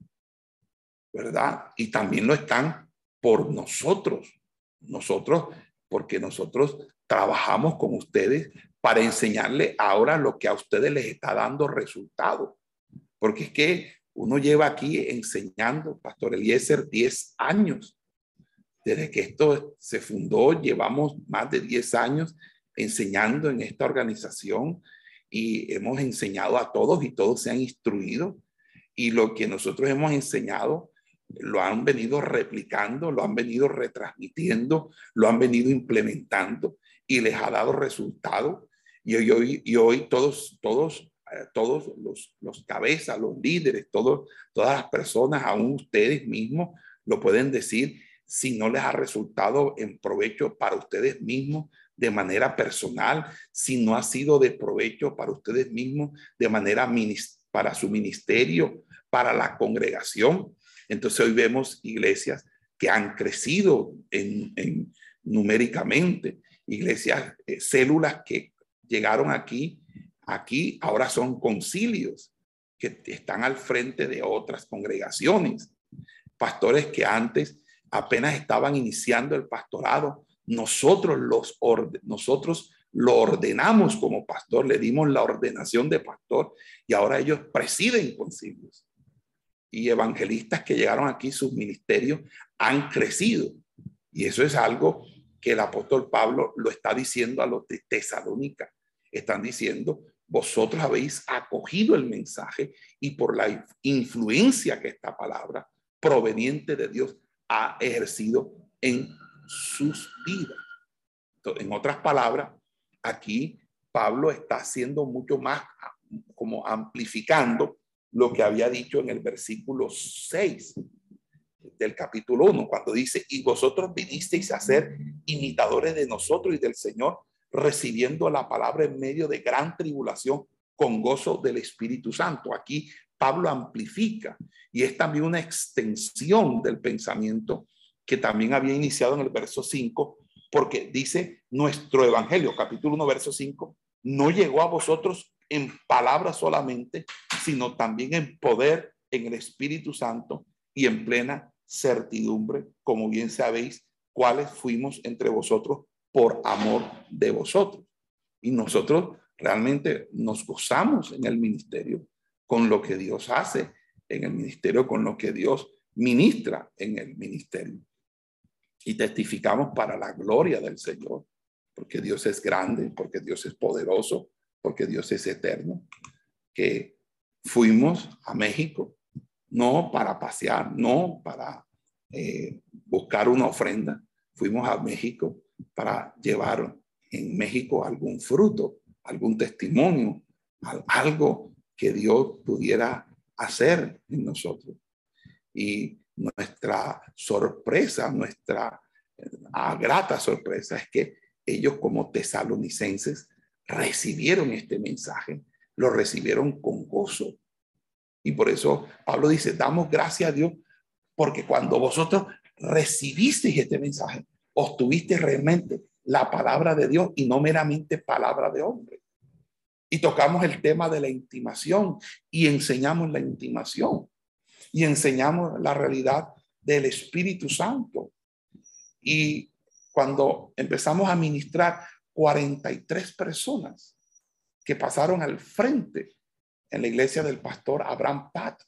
¿verdad? Y también lo están por nosotros. Nosotros, porque nosotros trabajamos con ustedes para enseñarle ahora lo que a ustedes les está dando resultado. Porque es que uno lleva aquí enseñando, Pastor Eliezer, 10 años. Desde que esto se fundó, llevamos más de 10 años enseñando en esta organización y hemos enseñado a todos y todos se han instruido. Y lo que nosotros hemos enseñado lo han venido replicando, lo han venido retransmitiendo, lo han venido implementando y les ha dado resultado. Y hoy, y hoy todos, todos todos los, los cabezas, los líderes, todos, todas las personas, aún ustedes mismos, lo pueden decir si no les ha resultado en provecho para ustedes mismos de manera personal, si no ha sido de provecho para ustedes mismos de manera para su ministerio, para la congregación. Entonces hoy vemos iglesias que han crecido en, numéricamente, iglesias, eh, células que llegaron aquí Aquí ahora son concilios que están al frente de otras congregaciones. Pastores que antes apenas estaban iniciando el pastorado, nosotros los nosotros lo ordenamos como pastor, le dimos la ordenación de pastor y ahora ellos presiden concilios. Y evangelistas que llegaron aquí, sus ministerios han crecido. Y eso es algo que el apóstol Pablo lo está diciendo a los de Tesalónica. Están diciendo, vosotros habéis acogido el mensaje y por la influencia que esta palabra proveniente de Dios ha ejercido en sus vidas. en otras palabras, aquí Pablo está haciendo mucho más como amplificando lo que había dicho en el versículo 6 del capítulo 1, cuando dice, y vosotros vinisteis a ser imitadores de nosotros y del Señor, recibiendo la palabra en medio de gran tribulación con gozo del Espíritu Santo. Aquí Pablo amplifica y es también una extensión del pensamiento que también había iniciado en el verso 5, porque dice nuestro Evangelio, capítulo 1, verso 5, no llegó a vosotros en palabras solamente, sino también en poder, en el Espíritu Santo y en plena certidumbre, como bien sabéis, cuáles fuimos entre vosotros por amor de vosotros. Y nosotros realmente nos gozamos en el ministerio con lo que Dios hace en el ministerio, con lo que Dios ministra en el ministerio. Y testificamos para la gloria del Señor, porque Dios es grande, porque Dios es poderoso, porque Dios es eterno, que fuimos a México, no para pasear, no para eh, buscar una ofrenda, fuimos a México para llevar en México algún fruto, algún testimonio, algo que Dios pudiera hacer en nosotros. Y nuestra sorpresa, nuestra ah, grata sorpresa es que ellos como tesalonicenses recibieron este mensaje, lo recibieron con gozo. Y por eso Pablo dice, damos gracias a Dios porque cuando vosotros recibisteis este mensaje, obtuviste realmente la palabra de Dios y no meramente palabra de hombre. Y tocamos el tema de la intimación y enseñamos la intimación y enseñamos la realidad del Espíritu Santo. Y cuando empezamos a ministrar 43 personas que pasaron al frente en la iglesia del pastor Abraham Pat,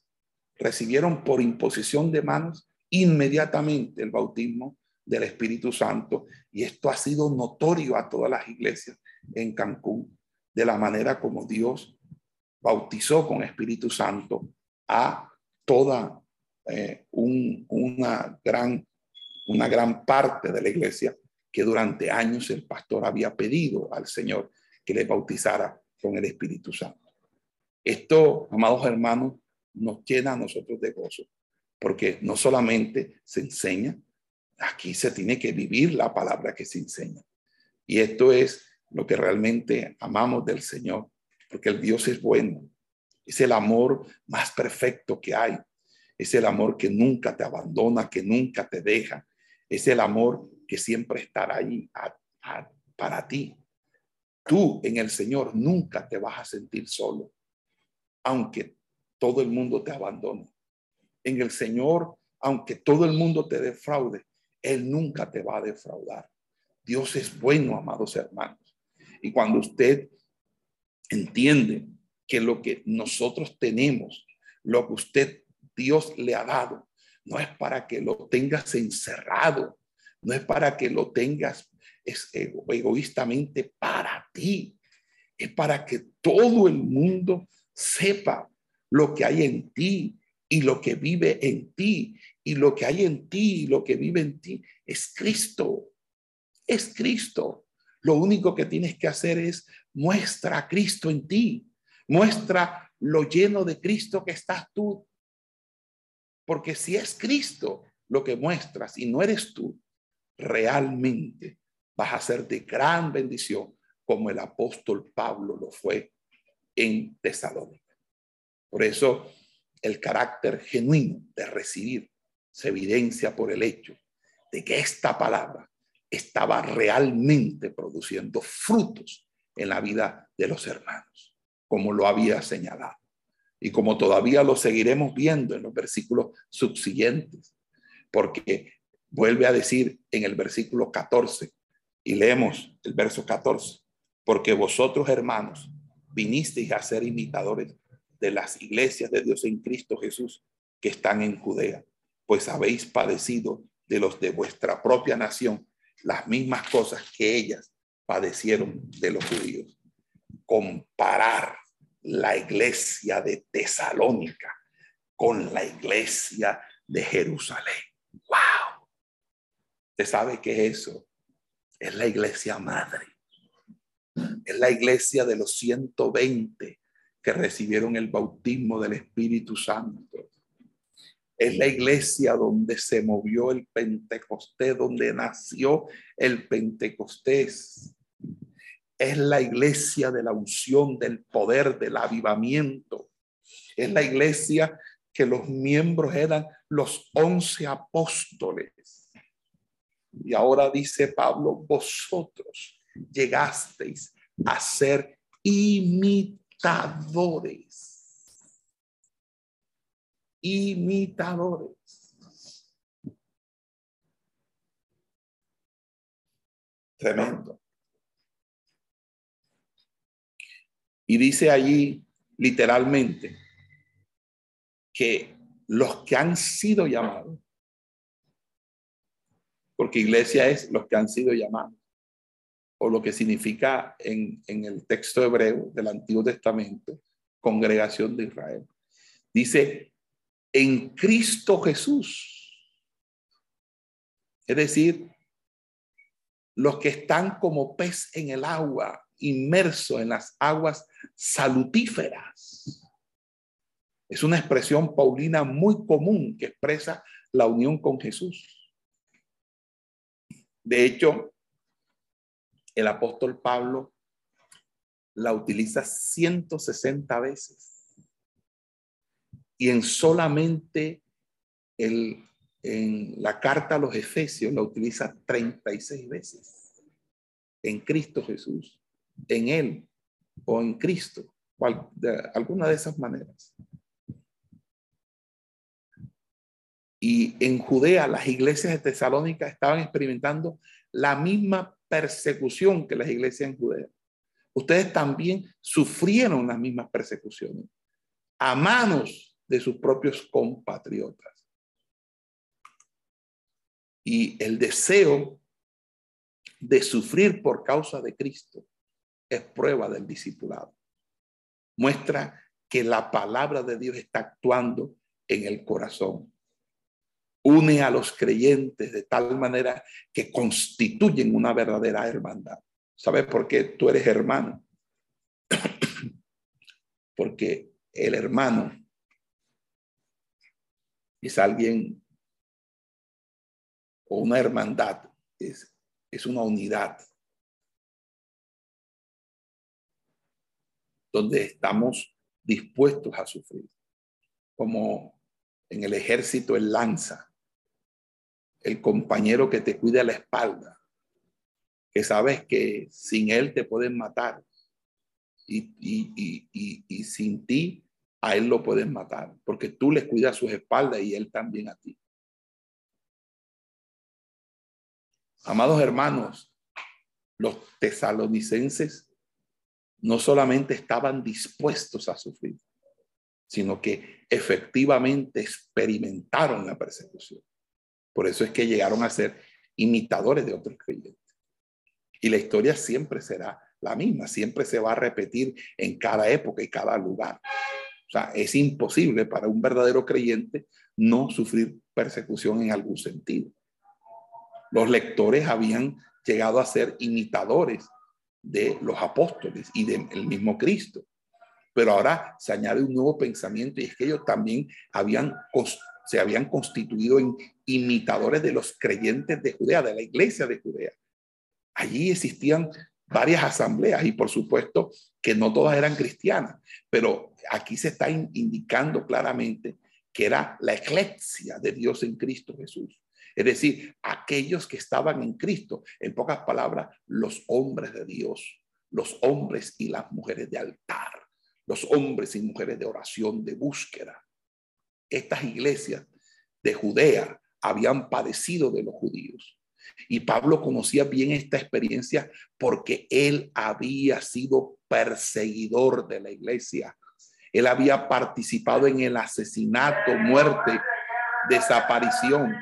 recibieron por imposición de manos inmediatamente el bautismo del Espíritu Santo y esto ha sido notorio a todas las iglesias en Cancún de la manera como Dios bautizó con Espíritu Santo a toda eh, una, gran, una gran parte de la iglesia que durante años el pastor había pedido al Señor que le bautizara con el Espíritu Santo. Esto, amados hermanos, nos llena a nosotros de gozo, porque no solamente se enseña, Aquí se tiene que vivir la palabra que se enseña. Y esto es lo que realmente amamos del Señor, porque el Dios es bueno Es el amor más perfecto que hay. Es el amor que nunca te abandona, que nunca te deja. Es el amor que siempre estará ahí para ti. Tú en el Señor nunca te vas a sentir solo, aunque todo el mundo te abandone. En el Señor, aunque todo el mundo te defraude, Él nunca te va a defraudar. Dios es bueno, amados hermanos. Y cuando usted entiende que lo que nosotros tenemos, lo que usted, Dios le ha dado, no es para que lo tengas encerrado, no es para que lo tengas es egoístamente para ti, es para que todo el mundo sepa lo que hay en ti y lo que vive en ti y lo que hay en ti y lo que vive en ti es Cristo. Es Cristo. Lo único que tienes que hacer es muestra a Cristo en ti. Muestra lo lleno de Cristo que estás tú. Porque si es Cristo lo que muestras y no eres tú, realmente vas a ser de gran bendición como el apóstol Pablo lo fue en Tesalónica. Por eso el carácter genuino de recibir se evidencia por el hecho de que esta palabra estaba realmente produciendo frutos en la vida de los hermanos, como lo había señalado. Y como todavía lo seguiremos viendo en los versículos subsiguientes, porque vuelve a decir en el versículo 14, y leemos el verso 14, porque vosotros hermanos vinisteis a ser imitadores de las iglesias de Dios en Cristo Jesús que están en Judea, pues habéis padecido de los de vuestra propia nación las mismas cosas que ellas padecieron de los judíos. Comparar la iglesia de Tesalónica con la iglesia de Jerusalén. ¡Wow! ¿Usted sabe qué es eso? Es la iglesia madre. Es la iglesia de los 120 que recibieron el bautismo del Espíritu Santo es la iglesia donde se movió el Pentecostés, donde nació el Pentecostés. Es la iglesia de la unción, del poder, del avivamiento. Es la iglesia que los miembros eran los once apóstoles. Y ahora dice Pablo, vosotros llegasteis a ser imitadores imitadores. Tremendo. Y dice allí literalmente que los que han sido llamados, porque iglesia es los que han sido llamados, o lo que significa en, en el texto hebreo del Antiguo Testamento, congregación de Israel. Dice en Cristo Jesús. Es decir, los que están como pez en el agua, inmerso en las aguas salutíferas. Es una expresión paulina muy común que expresa la unión con Jesús. De hecho, el apóstol Pablo la utiliza 160 veces y en solamente en la carta a los Efesios la utiliza 36 veces. En Cristo Jesús, en Él o en Cristo, de alguna de esas maneras. Y en Judea, las iglesias de Tesalónica estaban experimentando la misma persecución que las iglesias en Judea. Ustedes también sufrieron las mismas persecuciones a manos de sus propios compatriotas. Y el deseo de sufrir por causa de Cristo es prueba del discipulado. Muestra que la palabra de Dios está actuando en el corazón. Une a los creyentes de tal manera que constituyen una verdadera hermandad. ¿Sabes por qué tú eres hermano? Porque el hermano es alguien o una hermandad, es, es una unidad donde estamos dispuestos a sufrir, como en el ejército el lanza, el compañero que te cuida la espalda, que sabes que sin él te pueden matar y, y, sin ti a él lo pueden matar, porque tú le cuidas sus espaldas y él también a ti. Amados hermanos, los tesalonicenses no solamente estaban dispuestos a sufrir, sino que efectivamente experimentaron la persecución. Por eso es que llegaron a ser imitadores de otros creyentes. Y la historia siempre será la misma, siempre se va a repetir en cada época y cada lugar. O sea, es imposible para un verdadero creyente no sufrir persecución en algún sentido. Los lectores habían llegado a ser imitadores de los apóstoles y del mismo Cristo. Pero ahora se añade un nuevo pensamiento y es que ellos también habían, se habían constituido en imitadores de los creyentes de Judea, de la iglesia de Judea. Allí existían varias asambleas y por supuesto que no todas eran cristianas, pero aquí se está indicando claramente que era la eclesia de Dios en Cristo Jesús. Es decir, aquellos que estaban en Cristo, en pocas palabras, los hombres de Dios, los hombres y las mujeres de altar, los hombres y mujeres de oración, de búsqueda. Estas iglesias de Judea habían padecido de los judíos. Y Pablo conocía bien esta experiencia porque él había sido perseguidor de la iglesia. Él había participado en el asesinato, muerte, desaparición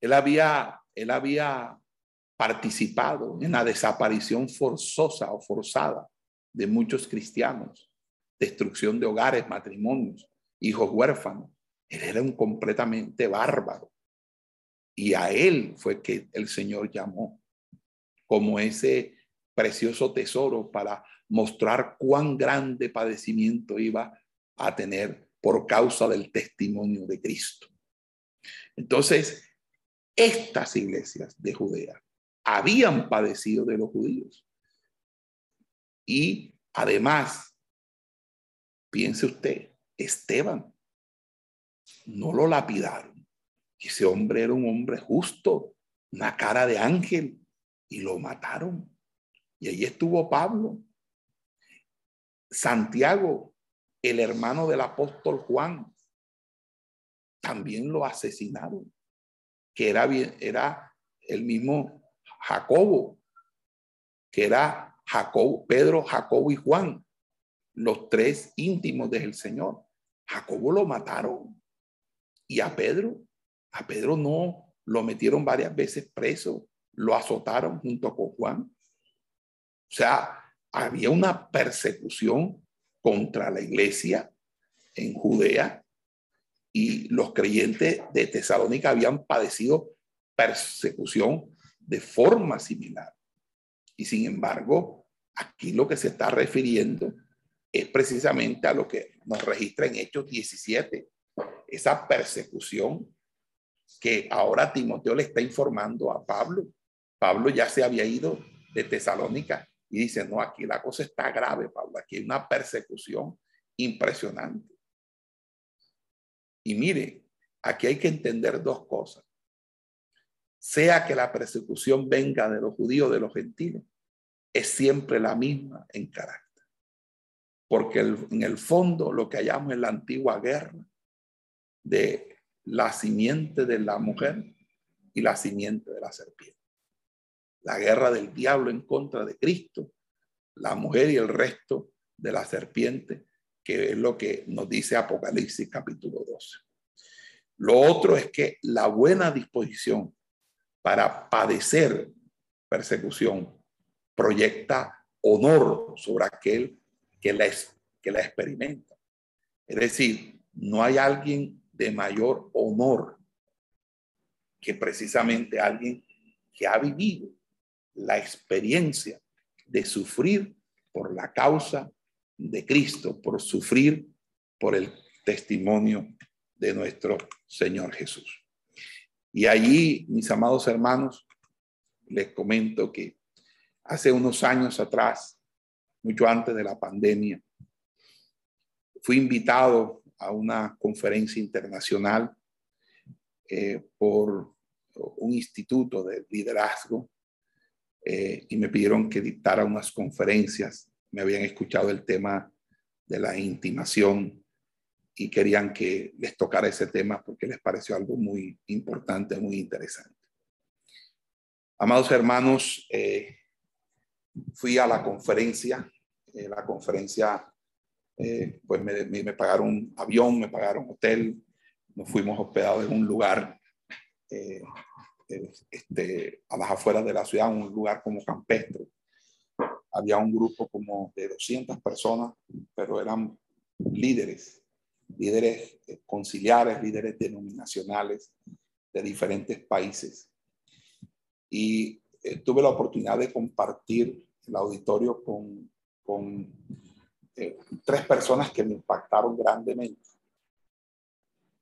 Él había, él había participado en la desaparición forzosa o forzada de muchos cristianos, destrucción de hogares, matrimonios, hijos huérfanos. Él era un completamente bárbaro. Y a él fue que el Señor llamó como ese precioso tesoro para mostrar cuán grande padecimiento iba a tener por causa del testimonio de Cristo. Entonces, estas iglesias de Judea habían padecido de los judíos. Y además, piense usted, Esteban, no lo lapidaron. Ese hombre era un hombre justo, una cara de ángel, y lo mataron. Y ahí estuvo Pablo. Santiago, el hermano del apóstol Juan, también lo asesinaron que era, era el mismo Jacobo, que era Jacobo, Pedro, Jacobo y Juan, los tres íntimos del Señor. Jacobo lo mataron y a Pedro, a Pedro no, lo metieron varias veces preso, lo azotaron junto con Juan. O sea, había una persecución contra la iglesia en Judea y los creyentes de Tesalónica habían padecido persecución de forma similar. Y sin embargo, aquí lo que se está refiriendo es precisamente a lo que nos registra en Hechos 17, esa persecución que ahora Timoteo le está informando a Pablo. Pablo ya se había ido de Tesalónica y dice, no, aquí la cosa está grave, Pablo, aquí hay una persecución impresionante. Y mire, aquí hay que entender dos cosas. Sea que la persecución venga de los judíos, de los gentiles, es siempre la misma en carácter. Porque en el fondo lo que hallamos en la antigua guerra de la simiente de la mujer y la simiente de la serpiente. La guerra del diablo en contra de Cristo, la mujer y el resto de la serpiente que es lo que nos dice Apocalipsis capítulo 12. Lo otro es que la buena disposición para padecer persecución proyecta honor sobre aquel que la, que la experimenta. Es decir, no hay alguien de mayor honor que precisamente alguien que ha vivido la experiencia de sufrir por la causa de Cristo, por sufrir por el testimonio de nuestro Señor Jesús. Y allí, mis amados hermanos, les comento que hace unos años atrás, mucho antes de la pandemia, fui invitado a una conferencia internacional eh, por un instituto de liderazgo eh, y me pidieron que dictara unas conferencias. Me habían escuchado el tema de la intimación y querían que les tocara ese tema porque les pareció algo muy importante, muy interesante. Amados hermanos, eh, fui a la conferencia, eh, la conferencia, eh, pues me, me, pagaron avión, me pagaron hotel, nos fuimos hospedados en un lugar este, a las afueras de la ciudad, un lugar como campestre. Había un grupo como de 200 personas, pero eran líderes líderes conciliares, líderes denominacionales de diferentes países. Y eh, tuve la oportunidad de compartir el auditorio con, con eh, tres personas que me impactaron grandemente.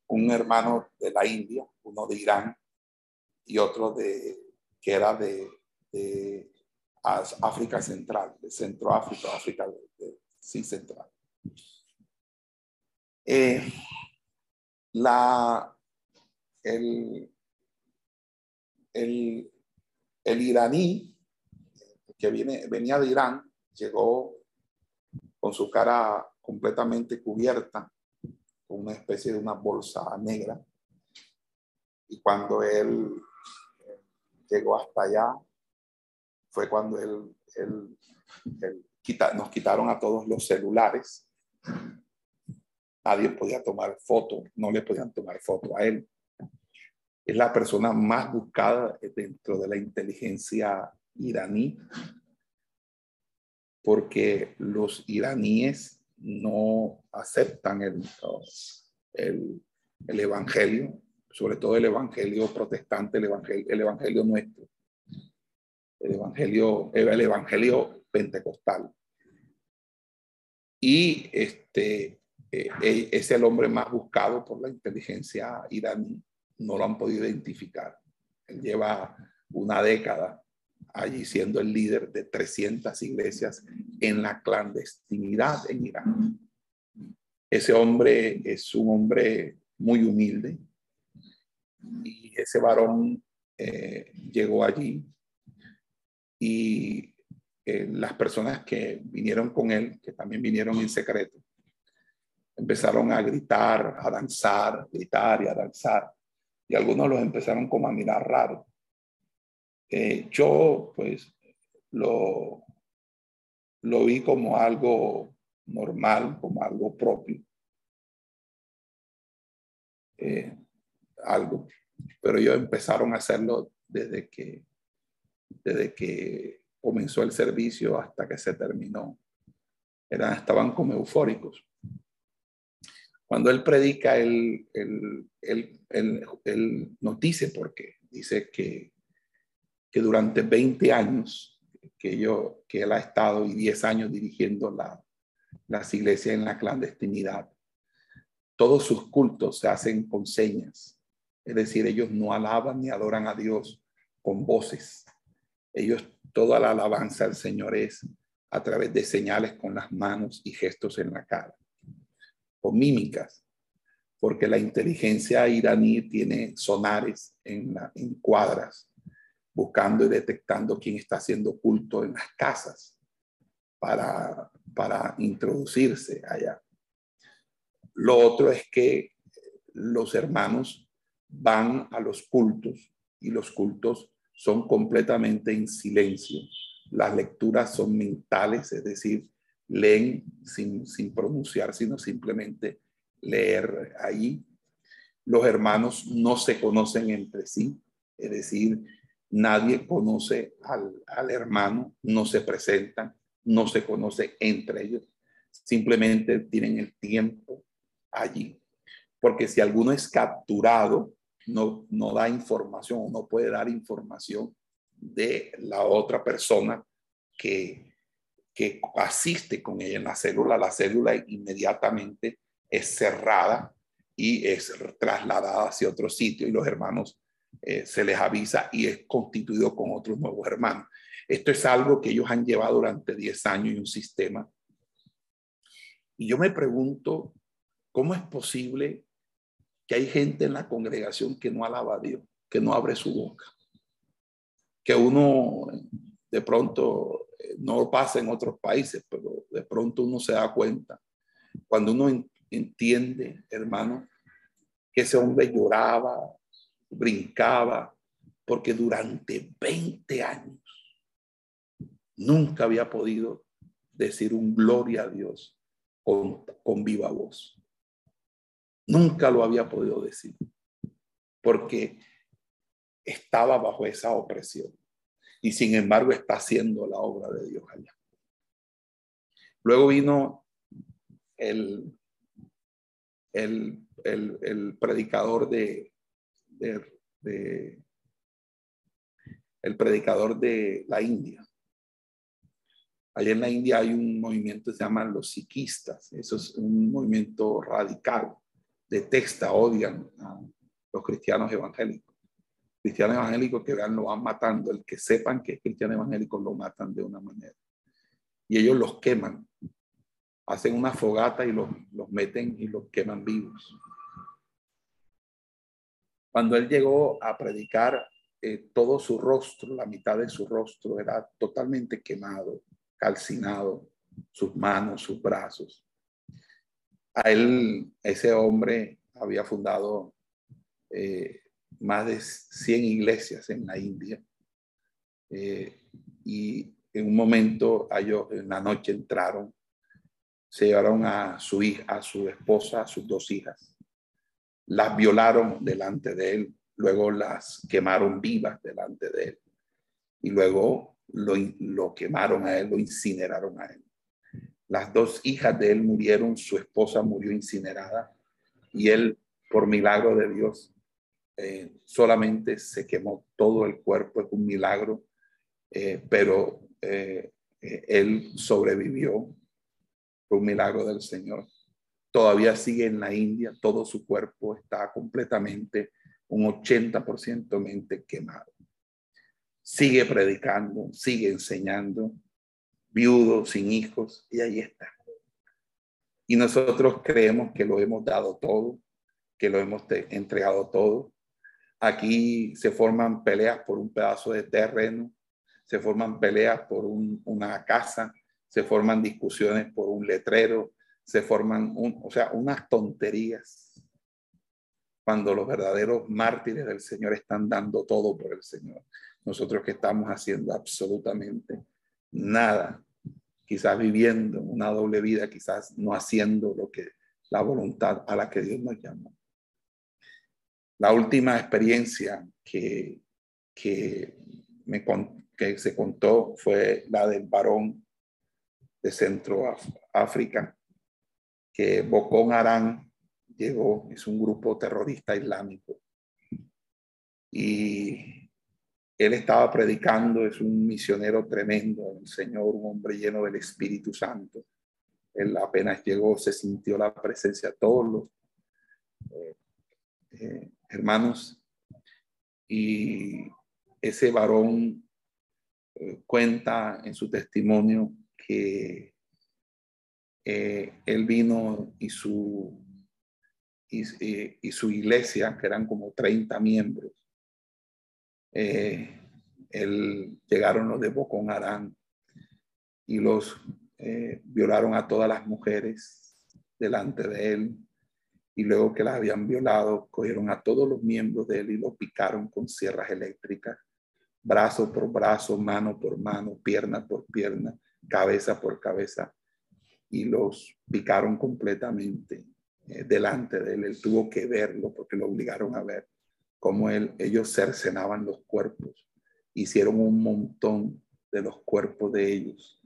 Un hermano de la India, uno de Irán y otro de, que era de, de África Central, de Centroáfrica, África de, sí, Central. Eh, la, el, el, el, iraní que viene, venía de Irán llegó con su cara completamente cubierta con una especie de una bolsa negra y cuando él llegó hasta allá fue cuando quita, nos quitaron a todos los celulares Nadie podía tomar foto, no le podían tomar foto a él. Es la persona más buscada dentro de la inteligencia iraní, porque los iraníes no aceptan el, el, el evangelio, sobre todo el evangelio protestante, el el evangelio nuestro, el evangelio, el evangelio pentecostal. Y este, eh, eh, es el hombre más buscado por la inteligencia iraní. No lo han podido identificar. Él lleva una década allí siendo el líder de 300 iglesias en la clandestinidad en Irán. Ese hombre es un hombre muy humilde y ese varón eh, llegó allí y las personas que vinieron con él, que también vinieron en secreto, empezaron a gritar, a danzar, gritar y a danzar. Y algunos los empezaron como a mirar raro. Eh, yo, pues, lo, lo vi como algo normal, como algo propio. Eh, algo. Pero ellos empezaron a hacerlo desde que, desde que comenzó el servicio hasta que se terminó. Eran, estaban como eufóricos. Cuando él predica, él, él, él, él nos dice por qué. Dice que, que durante 20 años que, yo, que él ha estado y 10 años dirigiendo la, las iglesias en la clandestinidad, todos sus cultos se hacen con señas. Es decir, ellos no alaban ni adoran a Dios con voces. Ellos, toda la alabanza al Señor es a través de señales con las manos y gestos en la cara o mímicas, porque la inteligencia iraní tiene sonares en, en cuadras, buscando y detectando quién está haciendo culto en las casas para, para introducirse allá. Lo otro es que los hermanos van a los cultos y los cultos son completamente en silencio. Las lecturas son mentales, es decir, leen sin, sin pronunciar, sino simplemente leer ahí. Los hermanos no se conocen entre sí, es decir, nadie conoce al, al hermano, no se presentan, no se conoce entre ellos, simplemente tienen el tiempo allí. Porque si alguno es capturado, no, no da información o no puede dar información de la otra persona que, que asiste con ella en la célula, la célula inmediatamente es cerrada y es trasladada hacia otro sitio y los hermanos eh, se les avisa y es constituido con otros nuevos hermanos. Esto es algo que ellos han llevado durante 10 años y un sistema. Y yo me pregunto, ¿cómo es posible que hay gente en la congregación que no alaba a Dios, que no abre su boca? Que uno de pronto eh, no pasa en otros países, pero de pronto uno se da cuenta. Cuando uno entiende, hermano, que ese hombre lloraba, brincaba, porque durante 20 años nunca había podido decir un gloria a Dios con, con viva voz. Nunca lo había podido decir, porque estaba bajo esa opresión y sin embargo está haciendo la obra de Dios allá. Luego vino el, el, el, predicador de, de, el predicador de la India. Allá en la India hay un movimiento que se llama los psiquistas. Eso es un movimiento radical. Detesta, odian a los cristianos evangélicos. Cristianos evangélicos que vean lo van matando. El que sepan que es cristiano evangélico lo matan de una manera. Y ellos los queman hacen una fogata y los, los meten y los queman vivos. Cuando él llegó a predicar, eh, todo su rostro, la mitad de su rostro era totalmente quemado, calcinado, sus manos, sus brazos. A él, ese hombre había fundado eh, más de 100 iglesias en la India. Eh, y en un momento, ellos en la noche entraron se llevaron a su hija, a su esposa, a sus dos hijas. Las violaron delante de él, luego las quemaron vivas delante de él y luego lo, lo quemaron a él, lo incineraron a él. Las dos hijas de él murieron, su esposa murió incinerada y él, por milagro de Dios, eh, solamente se quemó todo el cuerpo, es un milagro, eh, pero eh, él sobrevivió un milagro del Señor. Todavía sigue en la India, todo su cuerpo está completamente, un 80% mente quemado. Sigue predicando, sigue enseñando, viudo, sin hijos, y ahí está. Y nosotros creemos que lo hemos dado todo, que lo hemos entregado todo. Aquí se forman peleas por un pedazo de terreno, se forman peleas por una casa, se forman discusiones por un letrero, se forman, o sea, unas tonterías. Cuando los verdaderos mártires del Señor están dando todo por el Señor. Nosotros que estamos haciendo absolutamente nada, quizás viviendo una doble vida, quizás no haciendo lo que la voluntad a la que Dios nos llamó. La última experiencia que, que, me, que se contó fue la del varón de Centro África, que Boko Haram llegó, es un grupo terrorista islámico. Y él estaba predicando, es un misionero tremendo, el Señor, un hombre lleno del Espíritu Santo. Él apenas llegó, se sintió la presencia de todos los eh, eh, hermanos. Y ese varón eh, cuenta en su testimonio que él vino y su, y, su iglesia, que eran como 30 miembros, eh, él, llegaron los de Bocón Arán y los eh, violaron a todas las mujeres delante de él. Y luego que las habían violado, cogieron a todos los miembros de él y los picaron con sierras eléctricas, brazo por brazo, mano por mano, pierna por pierna, cabeza por cabeza y los picaron completamente eh, delante de él. Él tuvo que verlo porque lo obligaron a ver cómo ellos cercenaban los cuerpos. Hicieron un montón de los cuerpos de ellos.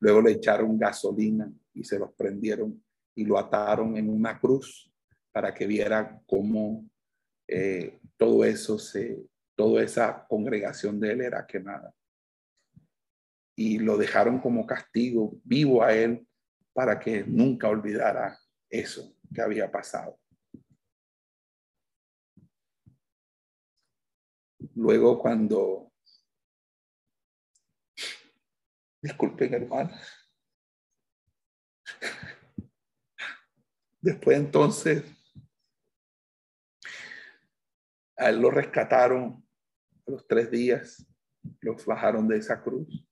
Luego le echaron gasolina y se los prendieron y lo ataron en una cruz para que viera cómo eh, todo eso se, toda esa congregación de él era quemada y lo dejaron como castigo vivo a él para que nunca olvidara eso que había pasado. Luego cuando, disculpen hermano, después entonces a él lo rescataron los tres días, los bajaron de esa cruz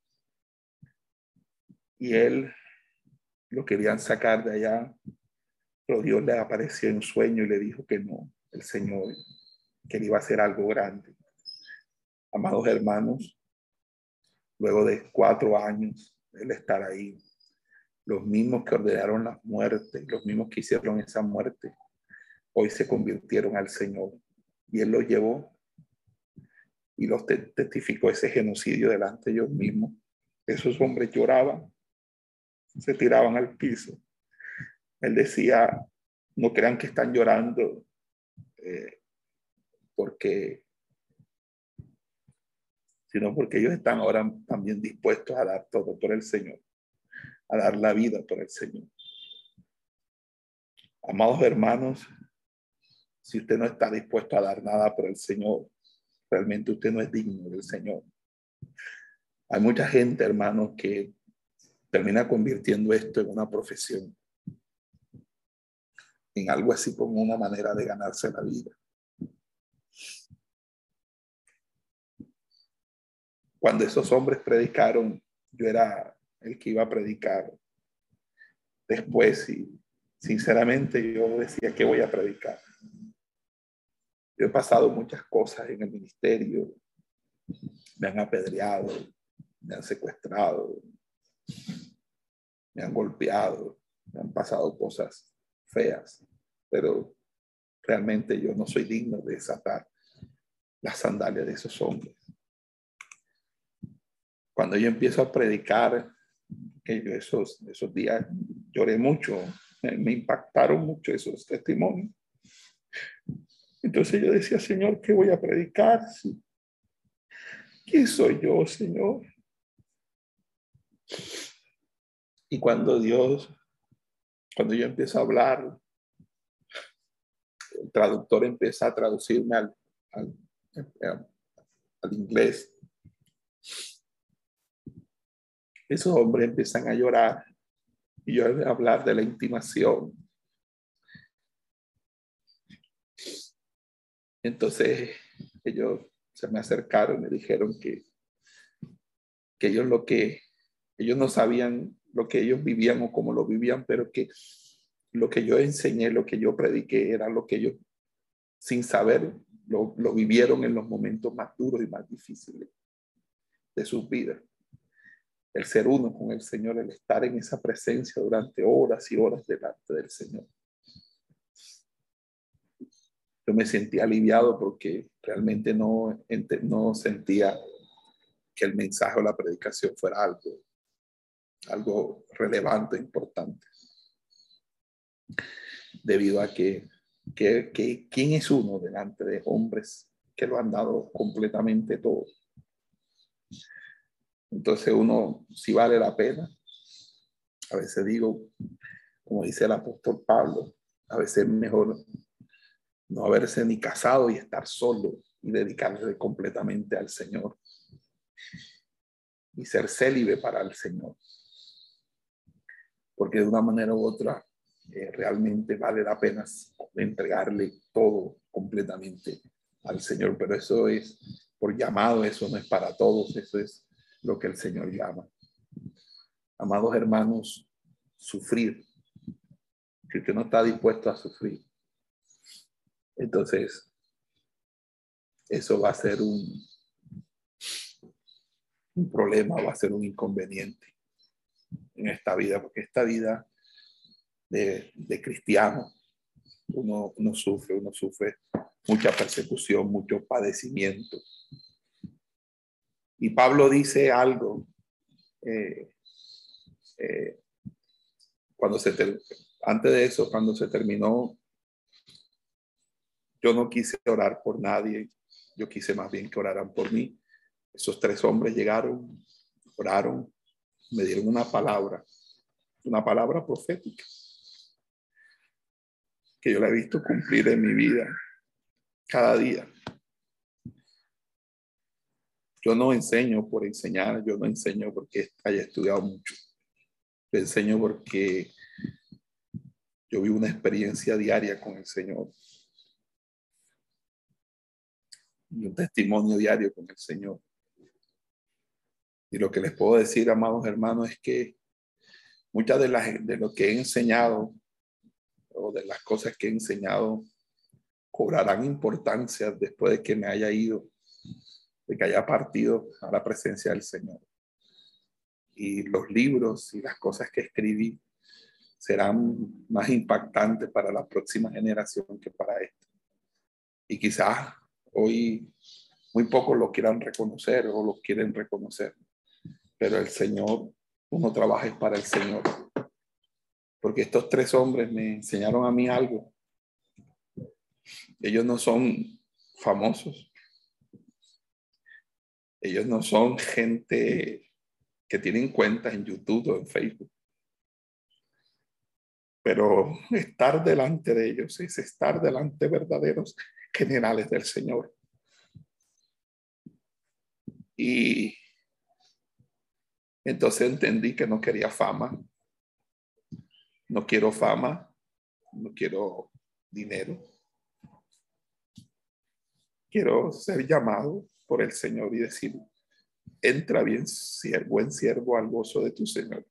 y él lo querían sacar de allá, pero Dios le apareció en sueño y le dijo que no, el Señor, que él iba a hacer algo grande. Amados hermanos, luego de cuatro años él estar ahí, los mismos que ordenaron la muerte, los mismos que hicieron esa muerte, hoy se convirtieron al Señor y él los llevó y los testificó ese genocidio delante de ellos mismos. Esos hombres lloraban se tiraban al piso. Él decía, no crean que están llorando eh, porque, sino porque ellos están ahora también dispuestos a dar todo por el Señor, a dar la vida por el Señor. Amados hermanos, si usted no está dispuesto a dar nada por el Señor, realmente usted no es digno del Señor. Hay mucha gente, hermanos, que termina convirtiendo esto en una profesión, en algo así como una manera de ganarse la vida. Cuando esos hombres predicaron, yo era el que iba a predicar. Después, y sinceramente, yo decía que voy a predicar. Yo he pasado muchas cosas en el ministerio. Me han apedreado, me han secuestrado, me han golpeado, me han pasado cosas feas, pero realmente yo no soy digno de desatar las sandalias de esos hombres. Cuando yo empiezo a predicar, esos, días lloré mucho, me, impactaron mucho esos testimonios. Entonces yo decía, Señor, ¿qué voy a predicar? ¿Quién soy yo, Señor? Y cuando Dios, cuando yo empiezo a hablar, el traductor empieza a traducirme al, inglés. Esos hombres empiezan a llorar y yo a hablar de la intimación. Entonces ellos se me acercaron y me dijeron que, que ellos lo que ellos no sabían lo que ellos vivían o cómo lo vivían, pero que lo que yo enseñé, lo que yo prediqué, era lo que ellos, sin saber, lo, lo vivieron en los momentos más duros y más difíciles de su vida. El ser uno con el Señor, el estar en esa presencia durante horas y horas delante del Señor. Yo me sentí aliviado porque realmente no, no sentía que el mensaje o la predicación fuera algo algo relevante, importante. Debido a que, que, que, ¿quién es uno delante de hombres que lo han dado completamente todo? Entonces uno, si vale la pena, a veces digo, como dice el apóstol Pablo, a veces es mejor no haberse ni casado y estar solo y dedicarse completamente al Señor y ser célibe para el Señor. Porque de una manera u otra eh, realmente vale la pena entregarle todo completamente al Señor, pero eso es por llamado, eso no es para todos, eso es lo que el Señor llama. Amados hermanos, sufrir, si usted no está dispuesto a sufrir, entonces eso va a ser un, problema, va a ser un inconveniente en esta vida, porque esta vida de, cristiano, uno sufre, uno sufre mucha persecución, mucho padecimiento. Y Pablo dice algo eh, eh, cuando se antes de eso, cuando se terminó, yo no quise orar por nadie, yo quise más bien que oraran por mí. Esos tres hombres llegaron, oraron, me dieron una palabra, una palabra profética, que yo la he visto cumplir en mi vida cada día. Yo no enseño por enseñar, yo no enseño porque haya estudiado mucho. Enseño porque yo vivo una experiencia diaria con el Señor. Un testimonio diario con el Señor. Y lo que les puedo decir, amados hermanos, es que muchas de las de lo que he enseñado o de las cosas que he enseñado cobrarán importancia después de que me haya ido que haya partido a la presencia del Señor. Y los libros y las cosas que escribí serán más impactantes para la próxima generación que para esta. Y quizás hoy muy pocos lo quieran reconocer o lo quieren reconocer, pero el Señor, uno trabaja para el Señor. Porque estos tres hombres me enseñaron a mí algo. Ellos no son famosos, ellos no son gente que tienen cuentas en YouTube o en Facebook. Pero estar delante de ellos es estar delante de verdaderos generales del Señor. Y entonces entendí que no quería fama. No quiero fama, no quiero dinero. Quiero ser llamado por el Señor y decir, entra bien, buen siervo al gozo de tu Señor.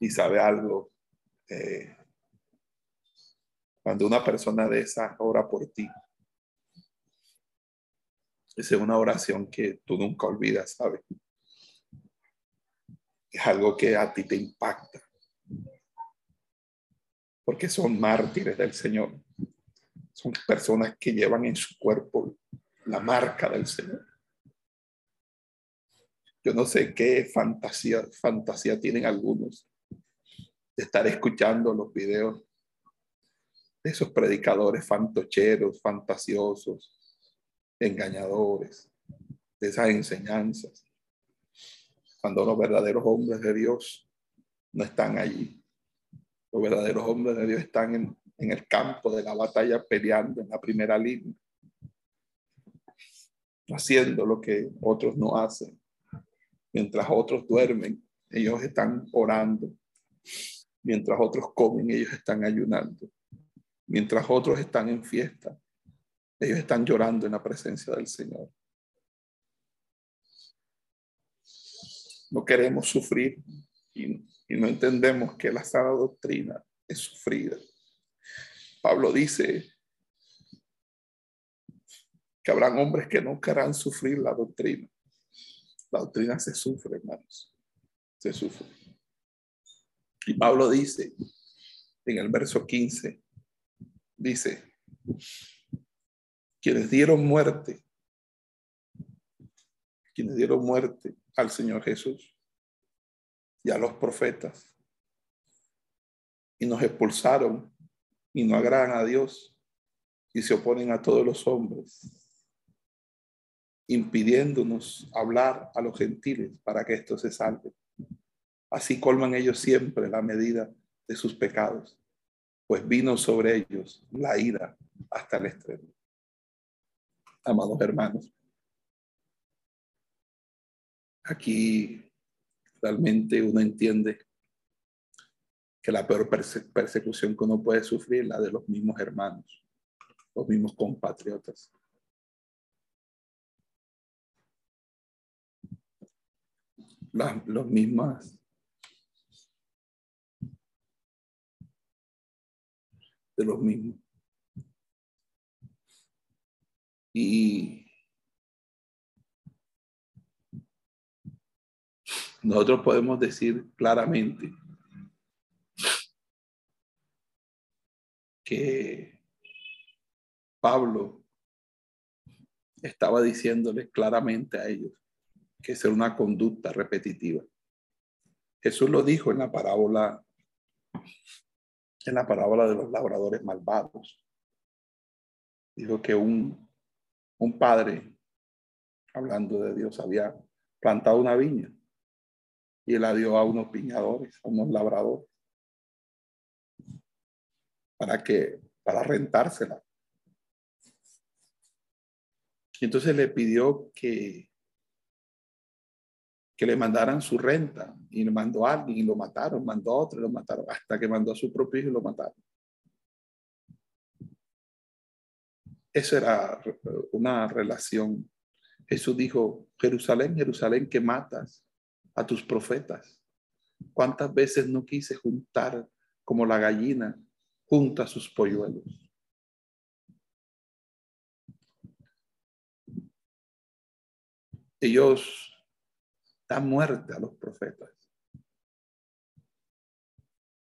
Y sabe algo, eh, cuando una persona de esa ora por ti, es una oración que tú nunca olvidas, ¿sabes? Es algo que a ti te impacta. Porque son mártires del Señor. Son personas que llevan en su cuerpo la marca del Señor. Yo no sé qué fantasía, fantasía tienen algunos de estar escuchando los videos de esos predicadores fantocheros, fantasiosos, engañadores, de esas enseñanzas, cuando los verdaderos hombres de Dios no están allí. Los verdaderos hombres de Dios están en, en el campo de la batalla peleando en la primera línea, haciendo lo que otros no hacen. Mientras otros duermen, ellos están orando. Mientras otros comen, ellos están ayunando. Mientras otros están en fiesta, ellos están llorando en la presencia del Señor. No queremos sufrir y, no entendemos que la sana doctrina es sufrida. Pablo dice que habrán hombres que no querrán sufrir la doctrina. La doctrina se sufre, hermanos. Se sufre. Y Pablo dice en el verso 15, dice, quienes dieron muerte, quienes dieron muerte al Señor Jesús y a los profetas y nos expulsaron y no agradan a Dios y se oponen a todos los hombres, impidiéndonos hablar a los gentiles para que esto se salve. Así colman ellos siempre la medida de sus pecados, pues vino sobre ellos la ira hasta el extremo. Amados hermanos, aquí realmente uno entiende que la peor persecución que uno puede sufrir la de los mismos hermanos, los mismos compatriotas. Las los mismas de los mismos. Y nosotros podemos decir claramente que Pablo estaba diciéndole claramente a ellos que es una conducta repetitiva. Jesús lo dijo en la parábola en la parábola de los labradores malvados. Dijo que un, un padre, hablando de Dios, había plantado una viña y la dio a unos piñadores, a unos labradores para que, para rentársela. Y entonces le pidió que, que le mandaran su renta y le mandó a alguien y lo mataron, mandó a otro y lo mataron, hasta que mandó a su propio hijo y lo mataron. Esa era una relación. Jesús dijo, Jerusalén, Jerusalén, que matas a tus profetas. ¿Cuántas veces no quise juntar como la gallina junta sus polluelos? Ellos dan muerte a los profetas.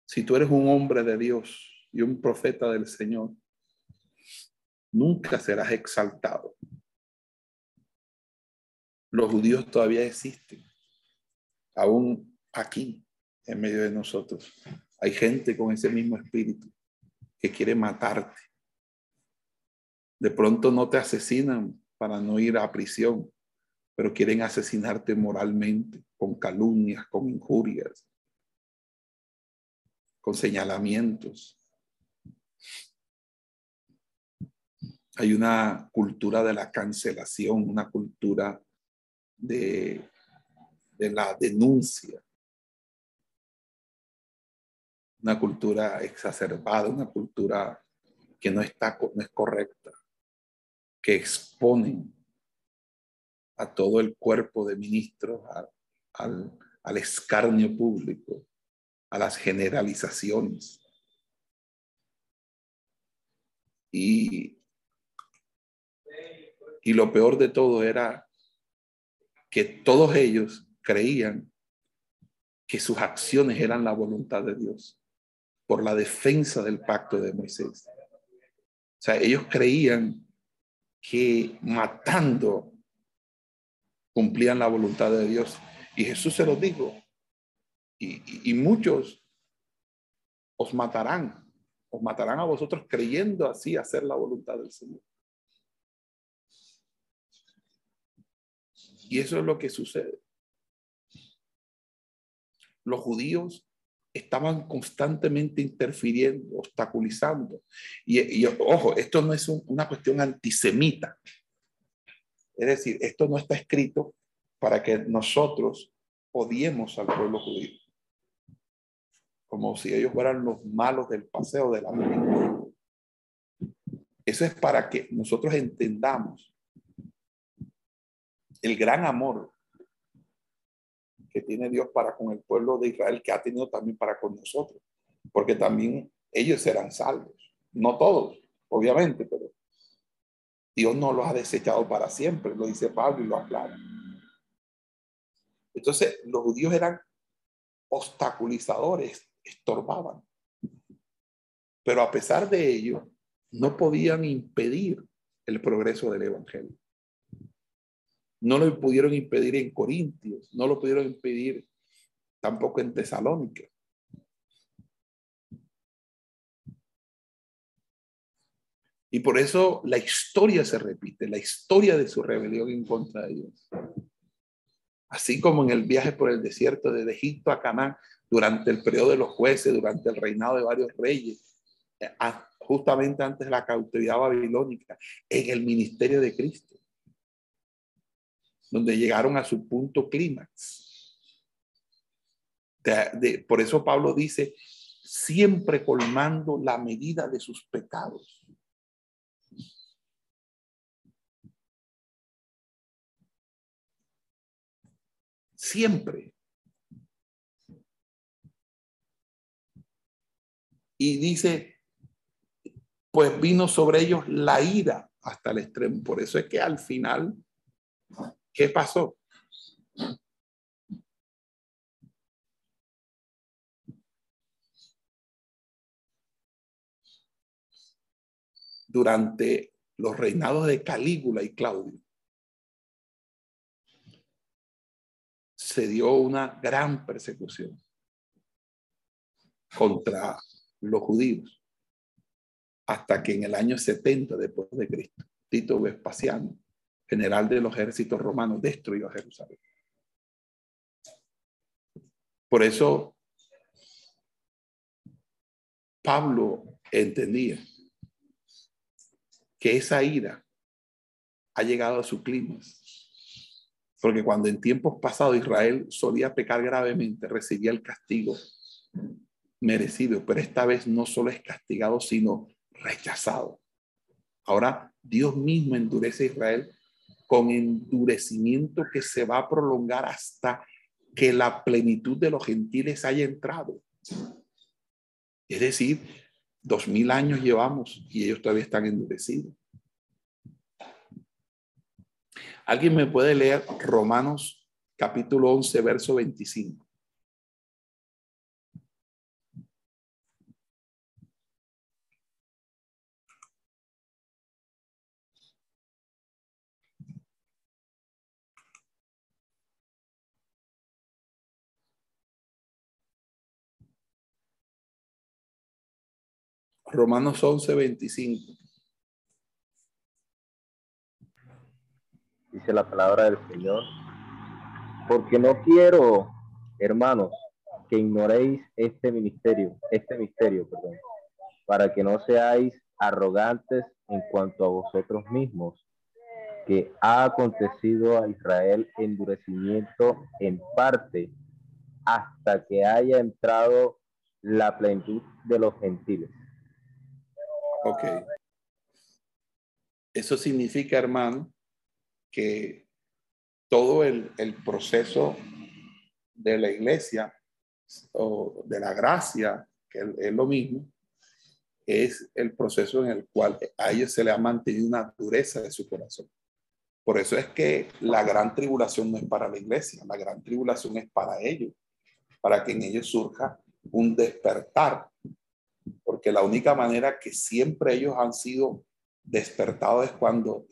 Si tú eres un hombre de Dios y un profeta del Señor, nunca serás exaltado. Los judíos todavía existen, aún aquí, en medio de nosotros. Hay gente con ese mismo espíritu que quiere matarte. De pronto no te asesinan para no ir a prisión, pero quieren asesinarte moralmente, con calumnias, con injurias, con señalamientos. Hay una cultura de la cancelación, una cultura de, de la denuncia, una cultura exacerbada, una cultura que no está no es correcta, que exponen a todo el cuerpo de ministros al, al escarnio público, a las generalizaciones. Y y lo peor de todo era que todos ellos creían que sus acciones eran la voluntad de Dios por la defensa del pacto de Moisés. O sea, ellos creían que matando cumplían la voluntad de Dios. Y Jesús se los dijo. Y, y muchos os matarán, os matarán a vosotros creyendo así hacer la voluntad del Señor. Y eso es lo que sucede. Los judíos estaban constantemente interfiriendo, obstaculizando. Y, ojo, esto no es una cuestión antisemita. Es decir, esto no está escrito para que nosotros odiemos al pueblo judío. Como si ellos fueran los malos del paseo de la película. Eso es para que nosotros entendamos el gran amor que tiene Dios para con el pueblo de Israel, que ha tenido también para con nosotros, porque también ellos serán salvos, no todos, obviamente, pero Dios no los ha desechado para siempre, lo dice Pablo y lo aclara. Entonces, los judíos eran obstaculizadores, estorbaban, pero a pesar de ello, no podían impedir el progreso del Evangelio. No lo pudieron impedir en Corintios, no lo pudieron impedir tampoco en Tesalónica. Y por eso la historia se repite, la historia de su rebelión en contra de Dios. Así como en el viaje por el desierto de Egipto a Canaán, durante el periodo de los jueces, durante el reinado de varios reyes, justamente antes de la cautividad babilónica, en el ministerio de Cristo donde llegaron a su punto clímax. por eso Pablo dice, siempre colmando la medida de sus pecados. Siempre. Y dice, pues vino sobre ellos la ira hasta el extremo. Por eso es que al final ¿Qué pasó? Durante los reinados de Calígula y Claudio, se dio una gran persecución contra los judíos, hasta que en el año 70 después de Cristo, Tito Vespasiano general de los ejércitos romanos, destruyó a Jerusalén. Por eso Pablo entendía que esa ira ha llegado a su clima. Porque cuando en tiempos pasados Israel solía pecar gravemente, recibía el castigo merecido, pero esta vez no solo es castigado, sino rechazado. Ahora Dios mismo endurece a Israel con endurecimiento que se va a prolongar hasta que la plenitud de los gentiles haya entrado. Es decir, dos mil años llevamos y ellos todavía están endurecidos. ¿Alguien me puede leer Romanos capítulo 11, verso 25? Romanos 11, 25. Dice la palabra del Señor. Porque no quiero, hermanos, que ignoréis este ministerio, este misterio, perdón, para que no seáis arrogantes en cuanto a vosotros mismos, que ha acontecido a Israel endurecimiento en parte hasta que haya entrado la plenitud de los gentiles. Ok. Eso significa, hermano, que todo el, proceso de la iglesia o de la gracia, que es lo mismo, es el proceso en el cual a ellos se le ha mantenido una dureza de su corazón. Por eso es que la gran tribulación no es para la iglesia, la gran tribulación es para ellos, para que en ellos surja un despertar porque la única manera que siempre ellos han sido despertados es cuando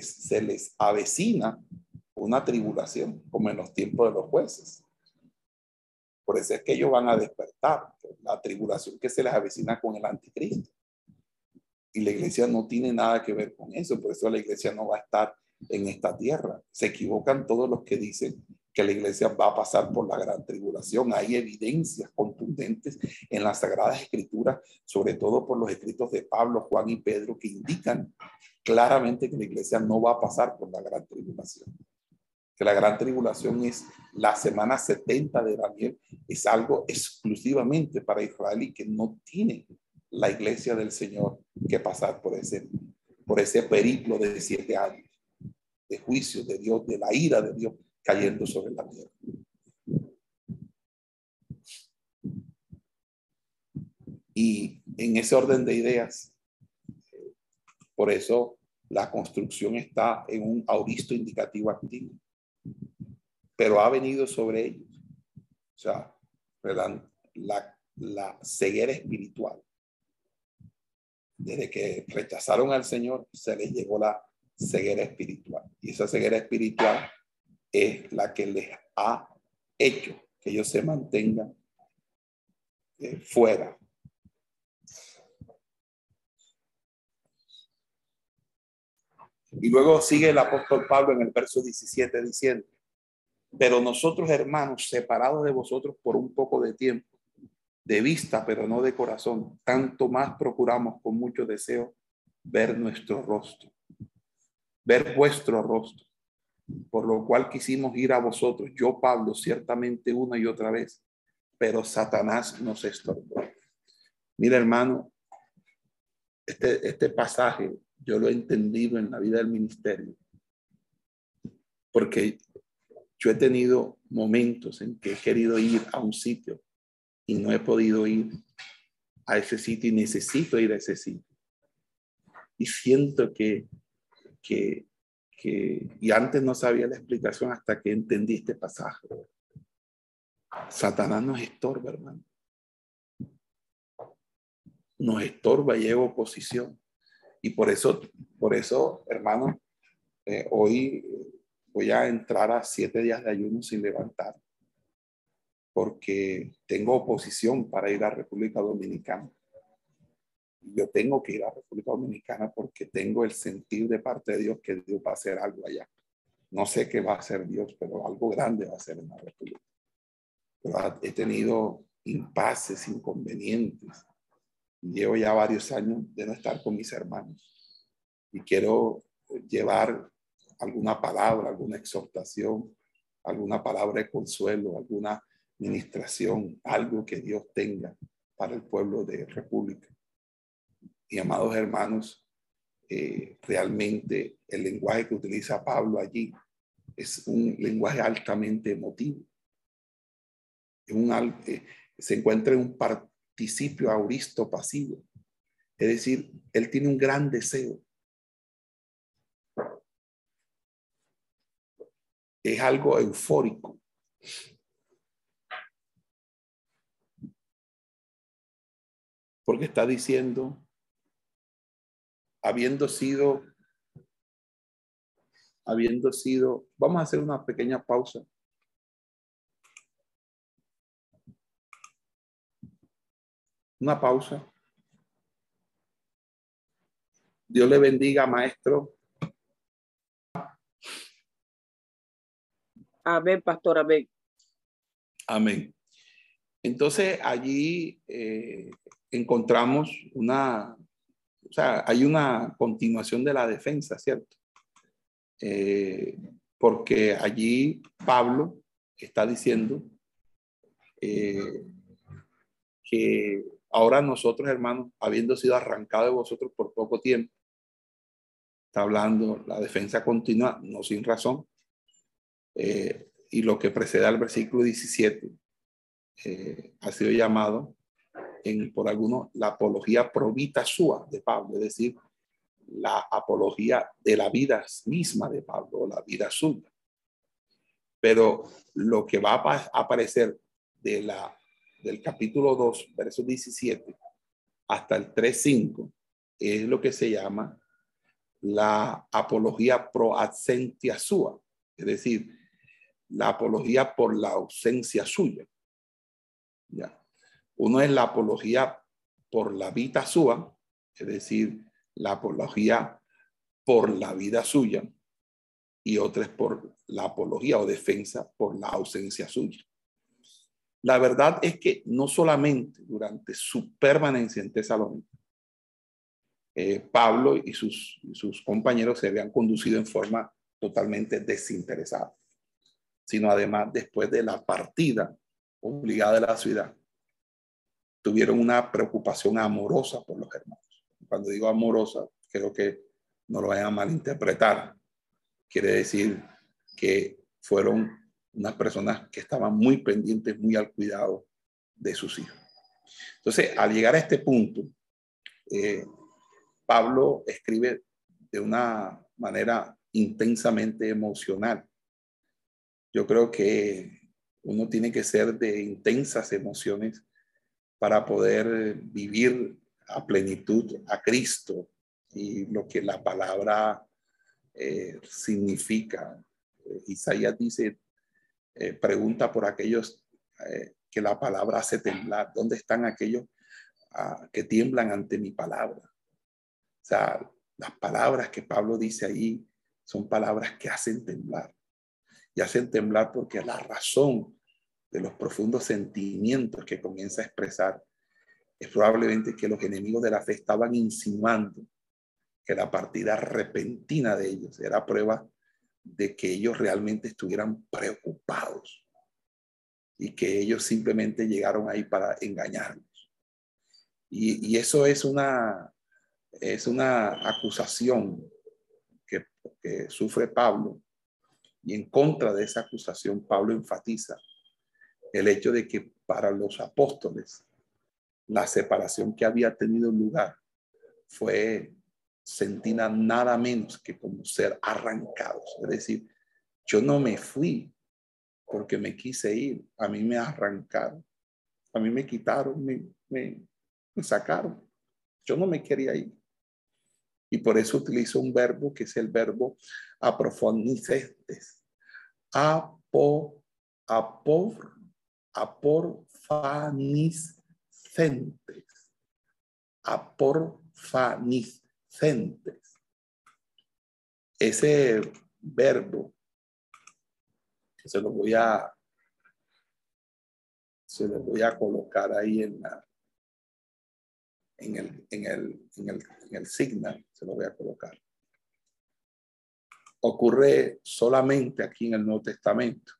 se les avecina una tribulación, como en los tiempos de los jueces. Por eso es que ellos van a despertar, la tribulación que se les avecina con el anticristo. Y la iglesia no tiene nada que ver con eso, por eso la iglesia no va a estar en esta tierra. Se equivocan todos los que dicen que la iglesia va a pasar por la gran tribulación. Hay evidencias contundentes en las Sagradas Escrituras, sobre todo por los escritos de Pablo, Juan y Pedro, que indican claramente que la iglesia no va a pasar por la gran tribulación. Que la gran tribulación es la semana 70 de Daniel, es algo exclusivamente para Israel y que no tiene la iglesia del Señor que pasar por ese, por ese periplo de siete años de juicio de Dios, de la ira de Dios cayendo sobre la tierra. Y en ese orden de ideas, por eso la construcción está en un auristo indicativo activo, pero ha venido sobre ellos. O sea, la, la ceguera espiritual. Desde que rechazaron al Señor, se les llegó la ceguera espiritual. Y esa ceguera espiritual es la que les ha hecho que ellos se mantengan eh, fuera. Y luego sigue el apóstol Pablo en el verso 17 diciendo, pero nosotros hermanos, separados de vosotros por un poco de tiempo, de vista, pero no de corazón, tanto más procuramos con mucho deseo ver nuestro rostro, ver vuestro rostro por lo cual quisimos ir a vosotros, yo Pablo, ciertamente una y otra vez, pero Satanás nos estorbó. Mira, hermano, este, este pasaje yo lo he entendido en la vida del ministerio, porque yo he tenido momentos en que he querido ir a un sitio y no he podido ir a ese sitio y necesito ir a ese sitio. Y siento que, que y antes no sabía la explicación hasta que entendí este pasaje. Satanás nos estorba, hermano. Nos estorba y llega oposición. Y por eso, por eso, hermano, eh, hoy voy a entrar a siete días de ayuno sin levantar, porque tengo oposición para ir a República Dominicana yo tengo que ir a República Dominicana porque tengo el sentir de parte de Dios que Dios va a hacer algo allá. No sé qué va a hacer Dios, pero algo grande va a hacer en la República. Pero he tenido impases, inconvenientes. Llevo ya varios años de no estar con mis hermanos y quiero llevar alguna palabra, alguna exhortación, alguna palabra de consuelo, alguna ministración, algo que Dios tenga para el pueblo de República. Y amados hermanos, eh, realmente el lenguaje que utiliza Pablo allí es un lenguaje altamente emotivo. Un, eh, se encuentra en un participio auristo pasivo. Es decir, él tiene un gran deseo. Es algo eufórico. Porque está diciendo, habiendo sido, habiendo sido, vamos a hacer una pequeña pausa. Una pausa. Dios le bendiga, maestro. Amén, pastor, amén. Amén. Entonces allí eh, encontramos una, sea, hay una continuación de la defensa, ¿cierto? Eh, porque allí Pablo está diciendo eh, que ahora nosotros, hermanos, habiendo sido arrancados de vosotros por poco tiempo, está hablando la defensa continua, no sin razón, eh, y lo que precede al versículo 17 ha sido llamado por algunos la apología provita sua de Pablo, es decir, la apología de la vida misma de Pablo, la vida suya. Pero lo que va a aparecer de la, del capítulo 2, verso 17, hasta el 3.5, es lo que se llama la apología pro absentia sua, es decir, la apología por la ausencia suya. ¿Ya? Uno es la apología por la vida suya, es decir, la apología por la vida suya, y otra es por la apología o defensa por la ausencia suya. La verdad es que no solamente durante su permanencia en Tesalónica, eh, Pablo y sus, sus compañeros se habían conducido en forma totalmente desinteresada, sino además después de la partida obligada de la ciudad, tuvieron una preocupación amorosa por los hermanos. Cuando digo amorosa, creo que no lo vayan a malinterpretar. Quiere decir que fueron unas personas que estaban muy pendientes, muy al cuidado de sus hijos. Entonces, al llegar a este punto, eh, Pablo escribe de una manera intensamente emocional. Yo creo que uno tiene que ser de intensas emociones para poder vivir a plenitud a Cristo y lo que la palabra eh, significa. Isaías dice, eh, pregunta por aquellos eh, que la palabra hace temblar. ¿Dónde están aquellos ah, que tiemblan ante mi palabra? O sea, las palabras que Pablo dice ahí son palabras que hacen temblar. Y hacen temblar porque la razón de los profundos sentimientos que comienza a expresar, es probablemente que los enemigos de la fe estaban insinuando que la partida repentina de ellos era prueba de que ellos realmente estuvieran preocupados y que ellos simplemente llegaron ahí para engañarlos. Y, eso es una, es una acusación que sufre Pablo y en contra de esa acusación Pablo enfatiza el hecho de que para los apóstoles la separación que había tenido lugar fue sentida nada menos que como ser arrancados. Es decir, yo no me fui porque me quise ir, a mí me arrancaron, a mí me quitaron, me, me, sacaron. Yo no me quería ir. Y por eso utilizo un verbo que es el verbo aprofonicestes. Apo, apor, aporfaniscentes. Aporfaniscentes. Ese verbo, se lo voy a, se lo voy a colocar ahí en la, en el, en el, en el, en el signal, se lo voy a colocar. ocurre solamente aquí en el Nuevo Testamento.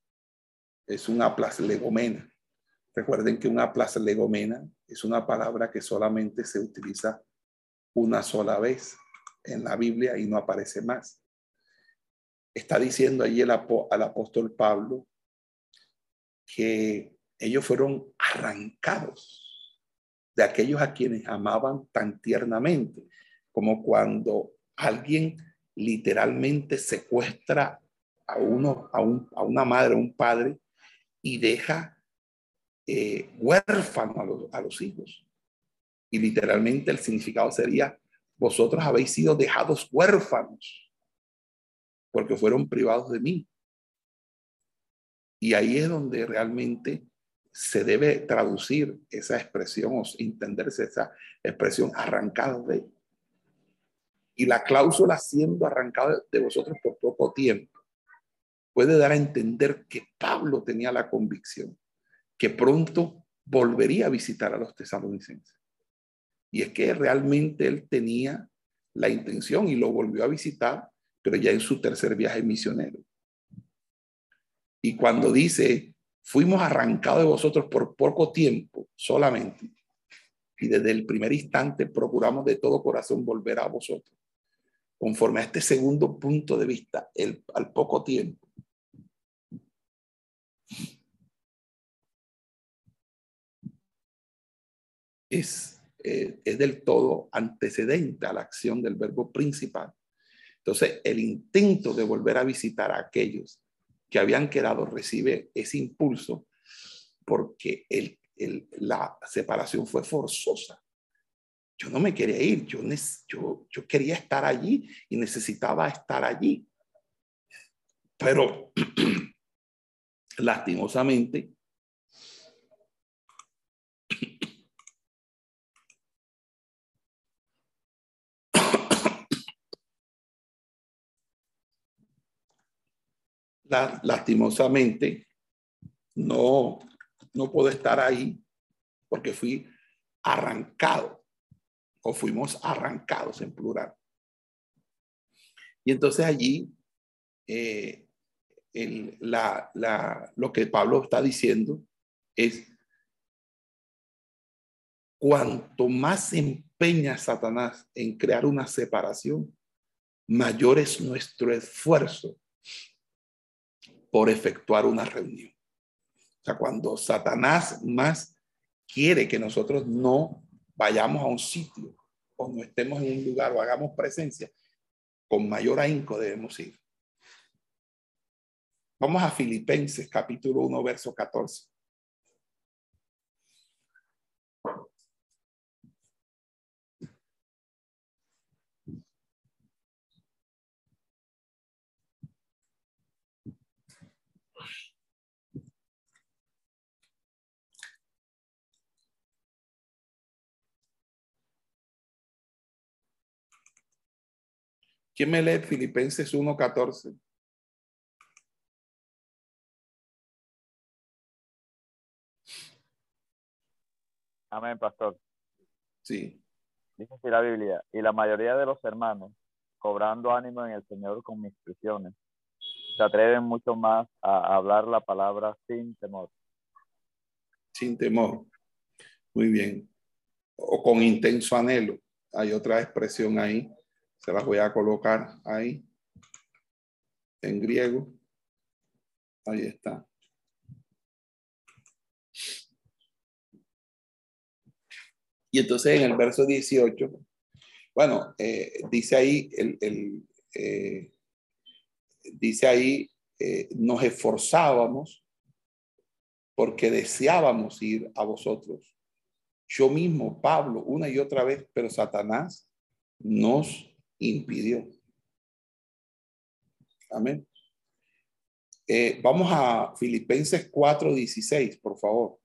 Es una legomena. Recuerden que una legomena es una palabra que solamente se utiliza una sola vez en la Biblia y no aparece más. Está diciendo allí el, al apóstol Pablo que ellos fueron arrancados de aquellos a quienes amaban tan tiernamente, como cuando alguien literalmente secuestra a uno, a, a una madre, a un padre, y deja eh, huérfano a los, hijos. Y literalmente el significado sería, vosotros habéis sido dejados huérfanos, porque fueron privados de mí. Y ahí es donde realmente se debe traducir esa expresión o entenderse esa expresión arrancada de. Y la cláusula siendo arrancada de vosotros por poco tiempo puede dar a entender que Pablo tenía la convicción que pronto volvería a visitar a los tesalonicenses. Y es que realmente él tenía la intención y lo volvió a visitar, pero ya en su tercer viaje misionero. Y cuando dice, fuimos arrancados de vosotros por poco tiempo solamente. Y desde el primer instante procuramos de todo corazón volver a vosotros. Conforme a este segundo punto de vista, al poco tiempo. Es, eh, es del todo antecedente a la acción del verbo principal. Entonces, el intento de volver a visitar a aquellos que habían quedado recibe ese impulso porque el, la separación fue forzosa. Yo no me quería ir, yo, yo, yo quería estar allí y necesitaba estar allí. Pero lastimosamente, lastimosamente, no, no puedo estar ahí porque fui arrancado o fuimos arrancados en plural. Y entonces allí eh, lo que Pablo está diciendo es, cuanto más empeña Satanás en crear una separación, mayor es nuestro esfuerzo por efectuar una reunión. O sea, cuando Satanás más quiere que nosotros no vayamos a un sitio o no estemos en un lugar o hagamos presencia, con mayor ahínco debemos ir. Vamos a Filipenses capítulo 1, verso 14. ¿Quién me lee Filipenses 1.14? Amén, pastor. Sí. Dice así la Biblia, y la mayoría de los hermanos, cobrando ánimo en el Señor con mis prisiones, se atreven mucho más a hablar la palabra sin temor. Sin temor. Muy bien. O con intenso anhelo. Hay otra expresión ahí se las voy a colocar ahí en griego. Ahí está. Y entonces en el verso 18, bueno, eh, dice ahí, el, eh, dice ahí, eh, nos esforzábamos porque deseábamos ir a vosotros. Yo mismo, Pablo, una y otra vez, pero Satanás nos impidió. Amén. Vamos a Filipenses 4:16, por favor.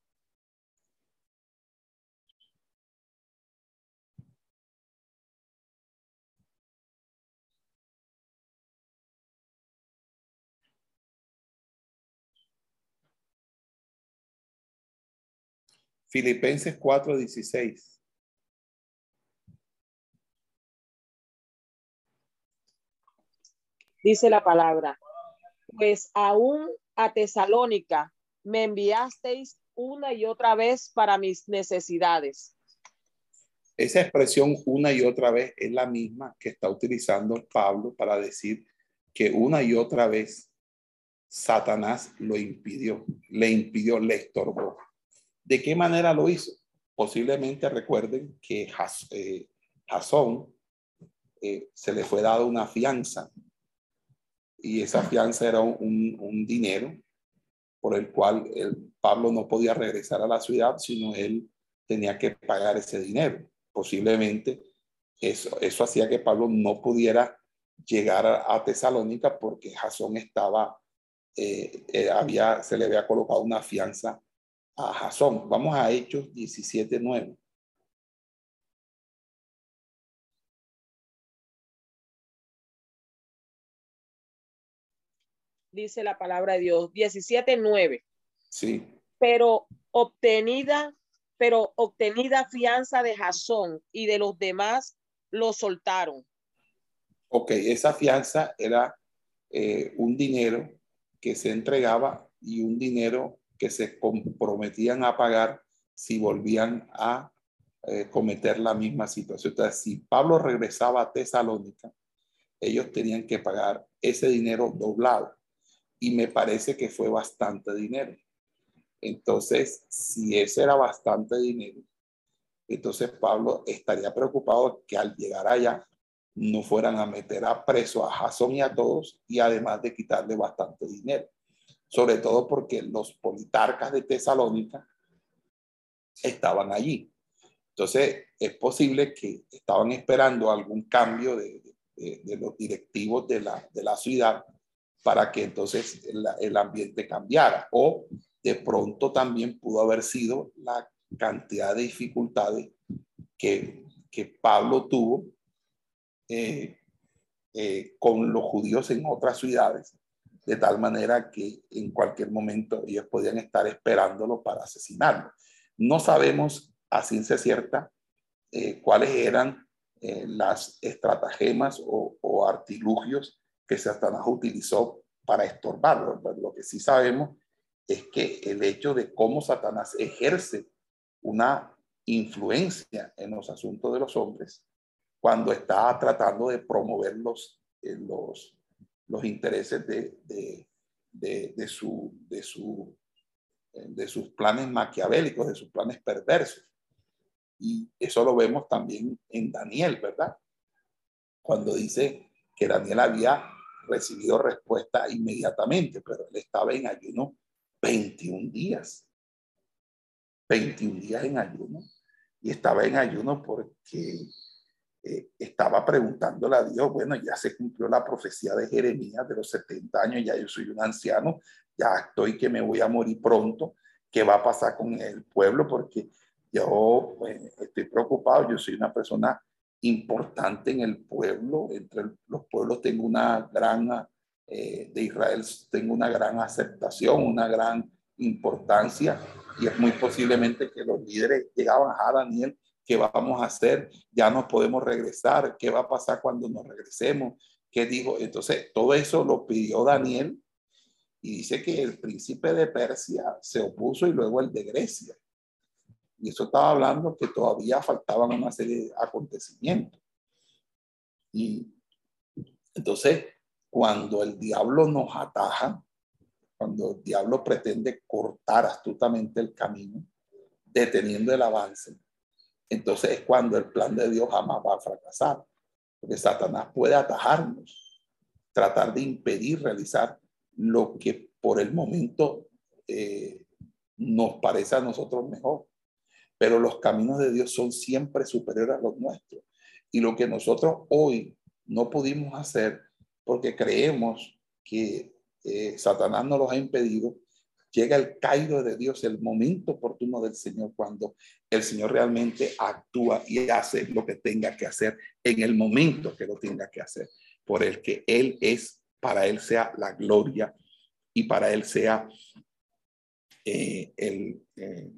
Filipenses 4:16. Dice la palabra, pues aún a Tesalónica me enviasteis una y otra vez para mis necesidades. Esa expresión una y otra vez es la misma que está utilizando Pablo para decir que una y otra vez Satanás lo impidió, le impidió, le estorbó. ¿De qué manera lo hizo? Posiblemente recuerden que eh, Jasón eh, se le fue dado una fianza y esa fianza era un, dinero por el cual el, Pablo no podía regresar a la ciudad, sino él tenía que pagar ese dinero. Posiblemente eso, eso hacía que Pablo no pudiera llegar a, Tesalónica porque Jasón estaba, eh, había, se le había colocado una fianza a Jasón. Vamos a Hechos 17.9. dice la palabra de Dios, 17.9. Sí. Pero obtenida, pero obtenida fianza de Jasón y de los demás lo soltaron. Ok, esa fianza era eh, un dinero que se entregaba y un dinero que se comprometían a pagar si volvían a eh, cometer la misma situación. Entonces, si Pablo regresaba a Tesalónica, ellos tenían que pagar ese dinero doblado y me parece que fue bastante dinero. Entonces, si ese era bastante dinero, entonces Pablo estaría preocupado que al llegar allá no fueran a meter a preso a Jasón y a todos y además de quitarle bastante dinero. Sobre todo porque los politarcas de Tesalónica estaban allí. Entonces, es posible que estaban esperando algún cambio de, los directivos de la, de la ciudad para que entonces el, ambiente cambiara. O de pronto también pudo haber sido la cantidad de dificultades que, que Pablo tuvo eh, eh, con los judíos en otras ciudades, de tal manera que en cualquier momento ellos podían estar esperándolo para asesinarlo. No sabemos a ciencia cierta eh, cuáles eran las estratagemas o, o artilugios que Satanás utilizó para estorbarlo. Lo que sí sabemos es que el hecho de cómo Satanás ejerce una influencia en los asuntos de los hombres cuando está tratando de promover los, eh, los, los intereses de, de, de, su, de, su, eh, de sus planes maquiavélicos, de sus planes perversos. Y eso lo vemos también en Daniel, ¿verdad? Cuando dice que Daniel había recibido respuesta inmediatamente, pero él estaba en ayuno 21 días. 21 días en ayuno. Y estaba en ayuno porque eh, estaba preguntándole a Dios, bueno, ya se cumplió la profecía de Jeremías de los 70 años, ya yo soy un anciano, ya estoy que me voy a morir pronto, ¿qué va a pasar con el pueblo? Porque yo pues, estoy preocupado, yo soy una persona importante en el pueblo, entre los pueblos tengo una gran, eh, de Israel tengo una gran aceptación, una gran importancia y es muy posiblemente que los líderes llegaban a Daniel, ¿qué vamos a hacer? Ya no podemos regresar, ¿qué va a pasar cuando nos regresemos? ¿Qué dijo? Entonces, todo eso lo pidió Daniel y dice que el príncipe de Persia se opuso y luego el de Grecia. Y eso estaba hablando que todavía faltaban una serie de acontecimientos. Y entonces, cuando el diablo nos ataja, cuando el diablo pretende cortar astutamente el camino, deteniendo el avance, entonces es cuando el plan de Dios jamás va a fracasar. Porque Satanás puede atajarnos, tratar de impedir realizar lo que por el momento eh, nos parece a nosotros mejor pero los caminos de Dios son siempre superiores a los nuestros. Y lo que nosotros hoy no pudimos hacer porque creemos que eh, Satanás nos los ha impedido, llega el caído de Dios, el momento oportuno del Señor, cuando el Señor realmente actúa y hace lo que tenga que hacer en el momento que lo tenga que hacer, por el que Él es, para Él sea la gloria y para Él sea eh, eh,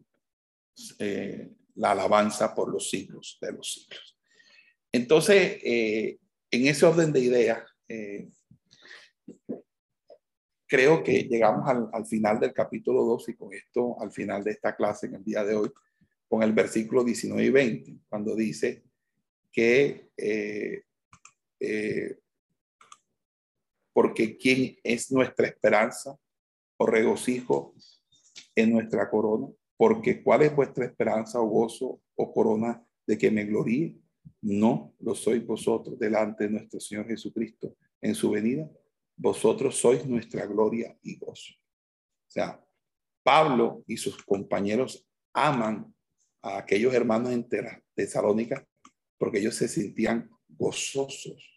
eh, la alabanza por los siglos de los siglos. Entonces, en ese orden de ideas, creo que llegamos al, al, final del capítulo 2 y con esto, al final de esta clase en el día de hoy, con el versículo 19 y 20, cuando dice que eh, eh, porque quién es nuestra esperanza o regocijo en nuestra corona, porque cuál es vuestra esperanza o gozo o corona de que me gloríe, no lo sois vosotros delante de nuestro Señor Jesucristo en su venida, vosotros sois nuestra gloria y gozo. O sea, Pablo y sus compañeros aman a aquellos hermanos en Tesalónica porque ellos se sentían gozosos.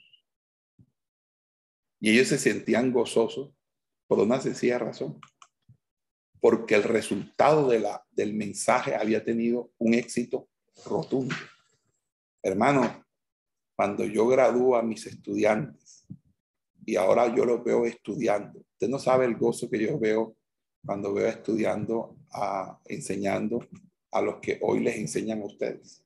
Y ellos se sentían gozosos por una sencilla razón, porque el resultado de la, del mensaje había tenido un éxito rotundo. Hermano, cuando yo gradúo a mis estudiantes y ahora yo los veo estudiando, usted no sabe el gozo que yo veo cuando veo estudiando, a, enseñando a los que hoy les enseñan a ustedes.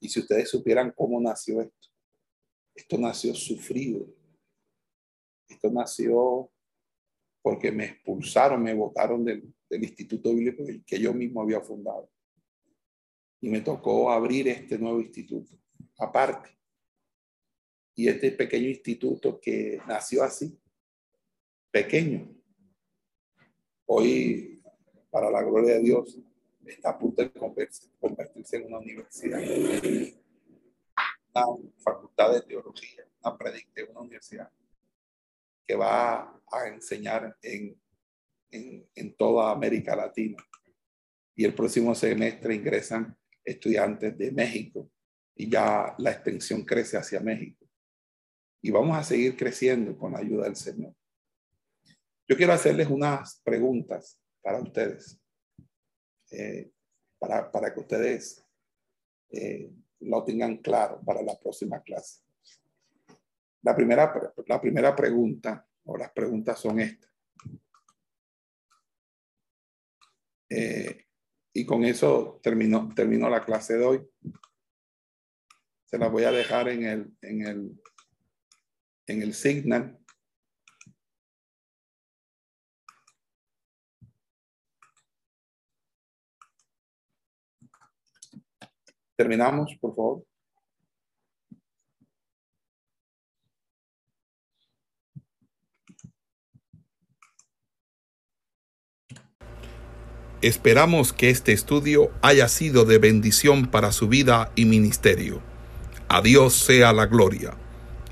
Y si ustedes supieran cómo nació esto, esto nació sufrido. Esto nació porque me expulsaron, me votaron del, del instituto bíblico que yo mismo había fundado. Y me tocó abrir este nuevo instituto, aparte. Y este pequeño instituto que nació así, pequeño, hoy, para la gloria de Dios, está a punto de convertirse en una universidad, una facultad de teología, una predicte, una universidad que va a enseñar en, en, en toda América Latina. Y el próximo semestre ingresan estudiantes de México y ya la extensión crece hacia México. Y vamos a seguir creciendo con la ayuda del Señor. Yo quiero hacerles unas preguntas para ustedes. Eh, para, para, que ustedes eh, lo tengan claro para la próxima clase. La primera, la primera pregunta, o las preguntas son estas. Eh, y con eso terminó, terminó la clase de hoy. Se la voy a dejar en el, en el, en el signal. Terminamos, por favor. Esperamos que este estudio haya sido de bendición para su vida y ministerio. A Dios sea la gloria.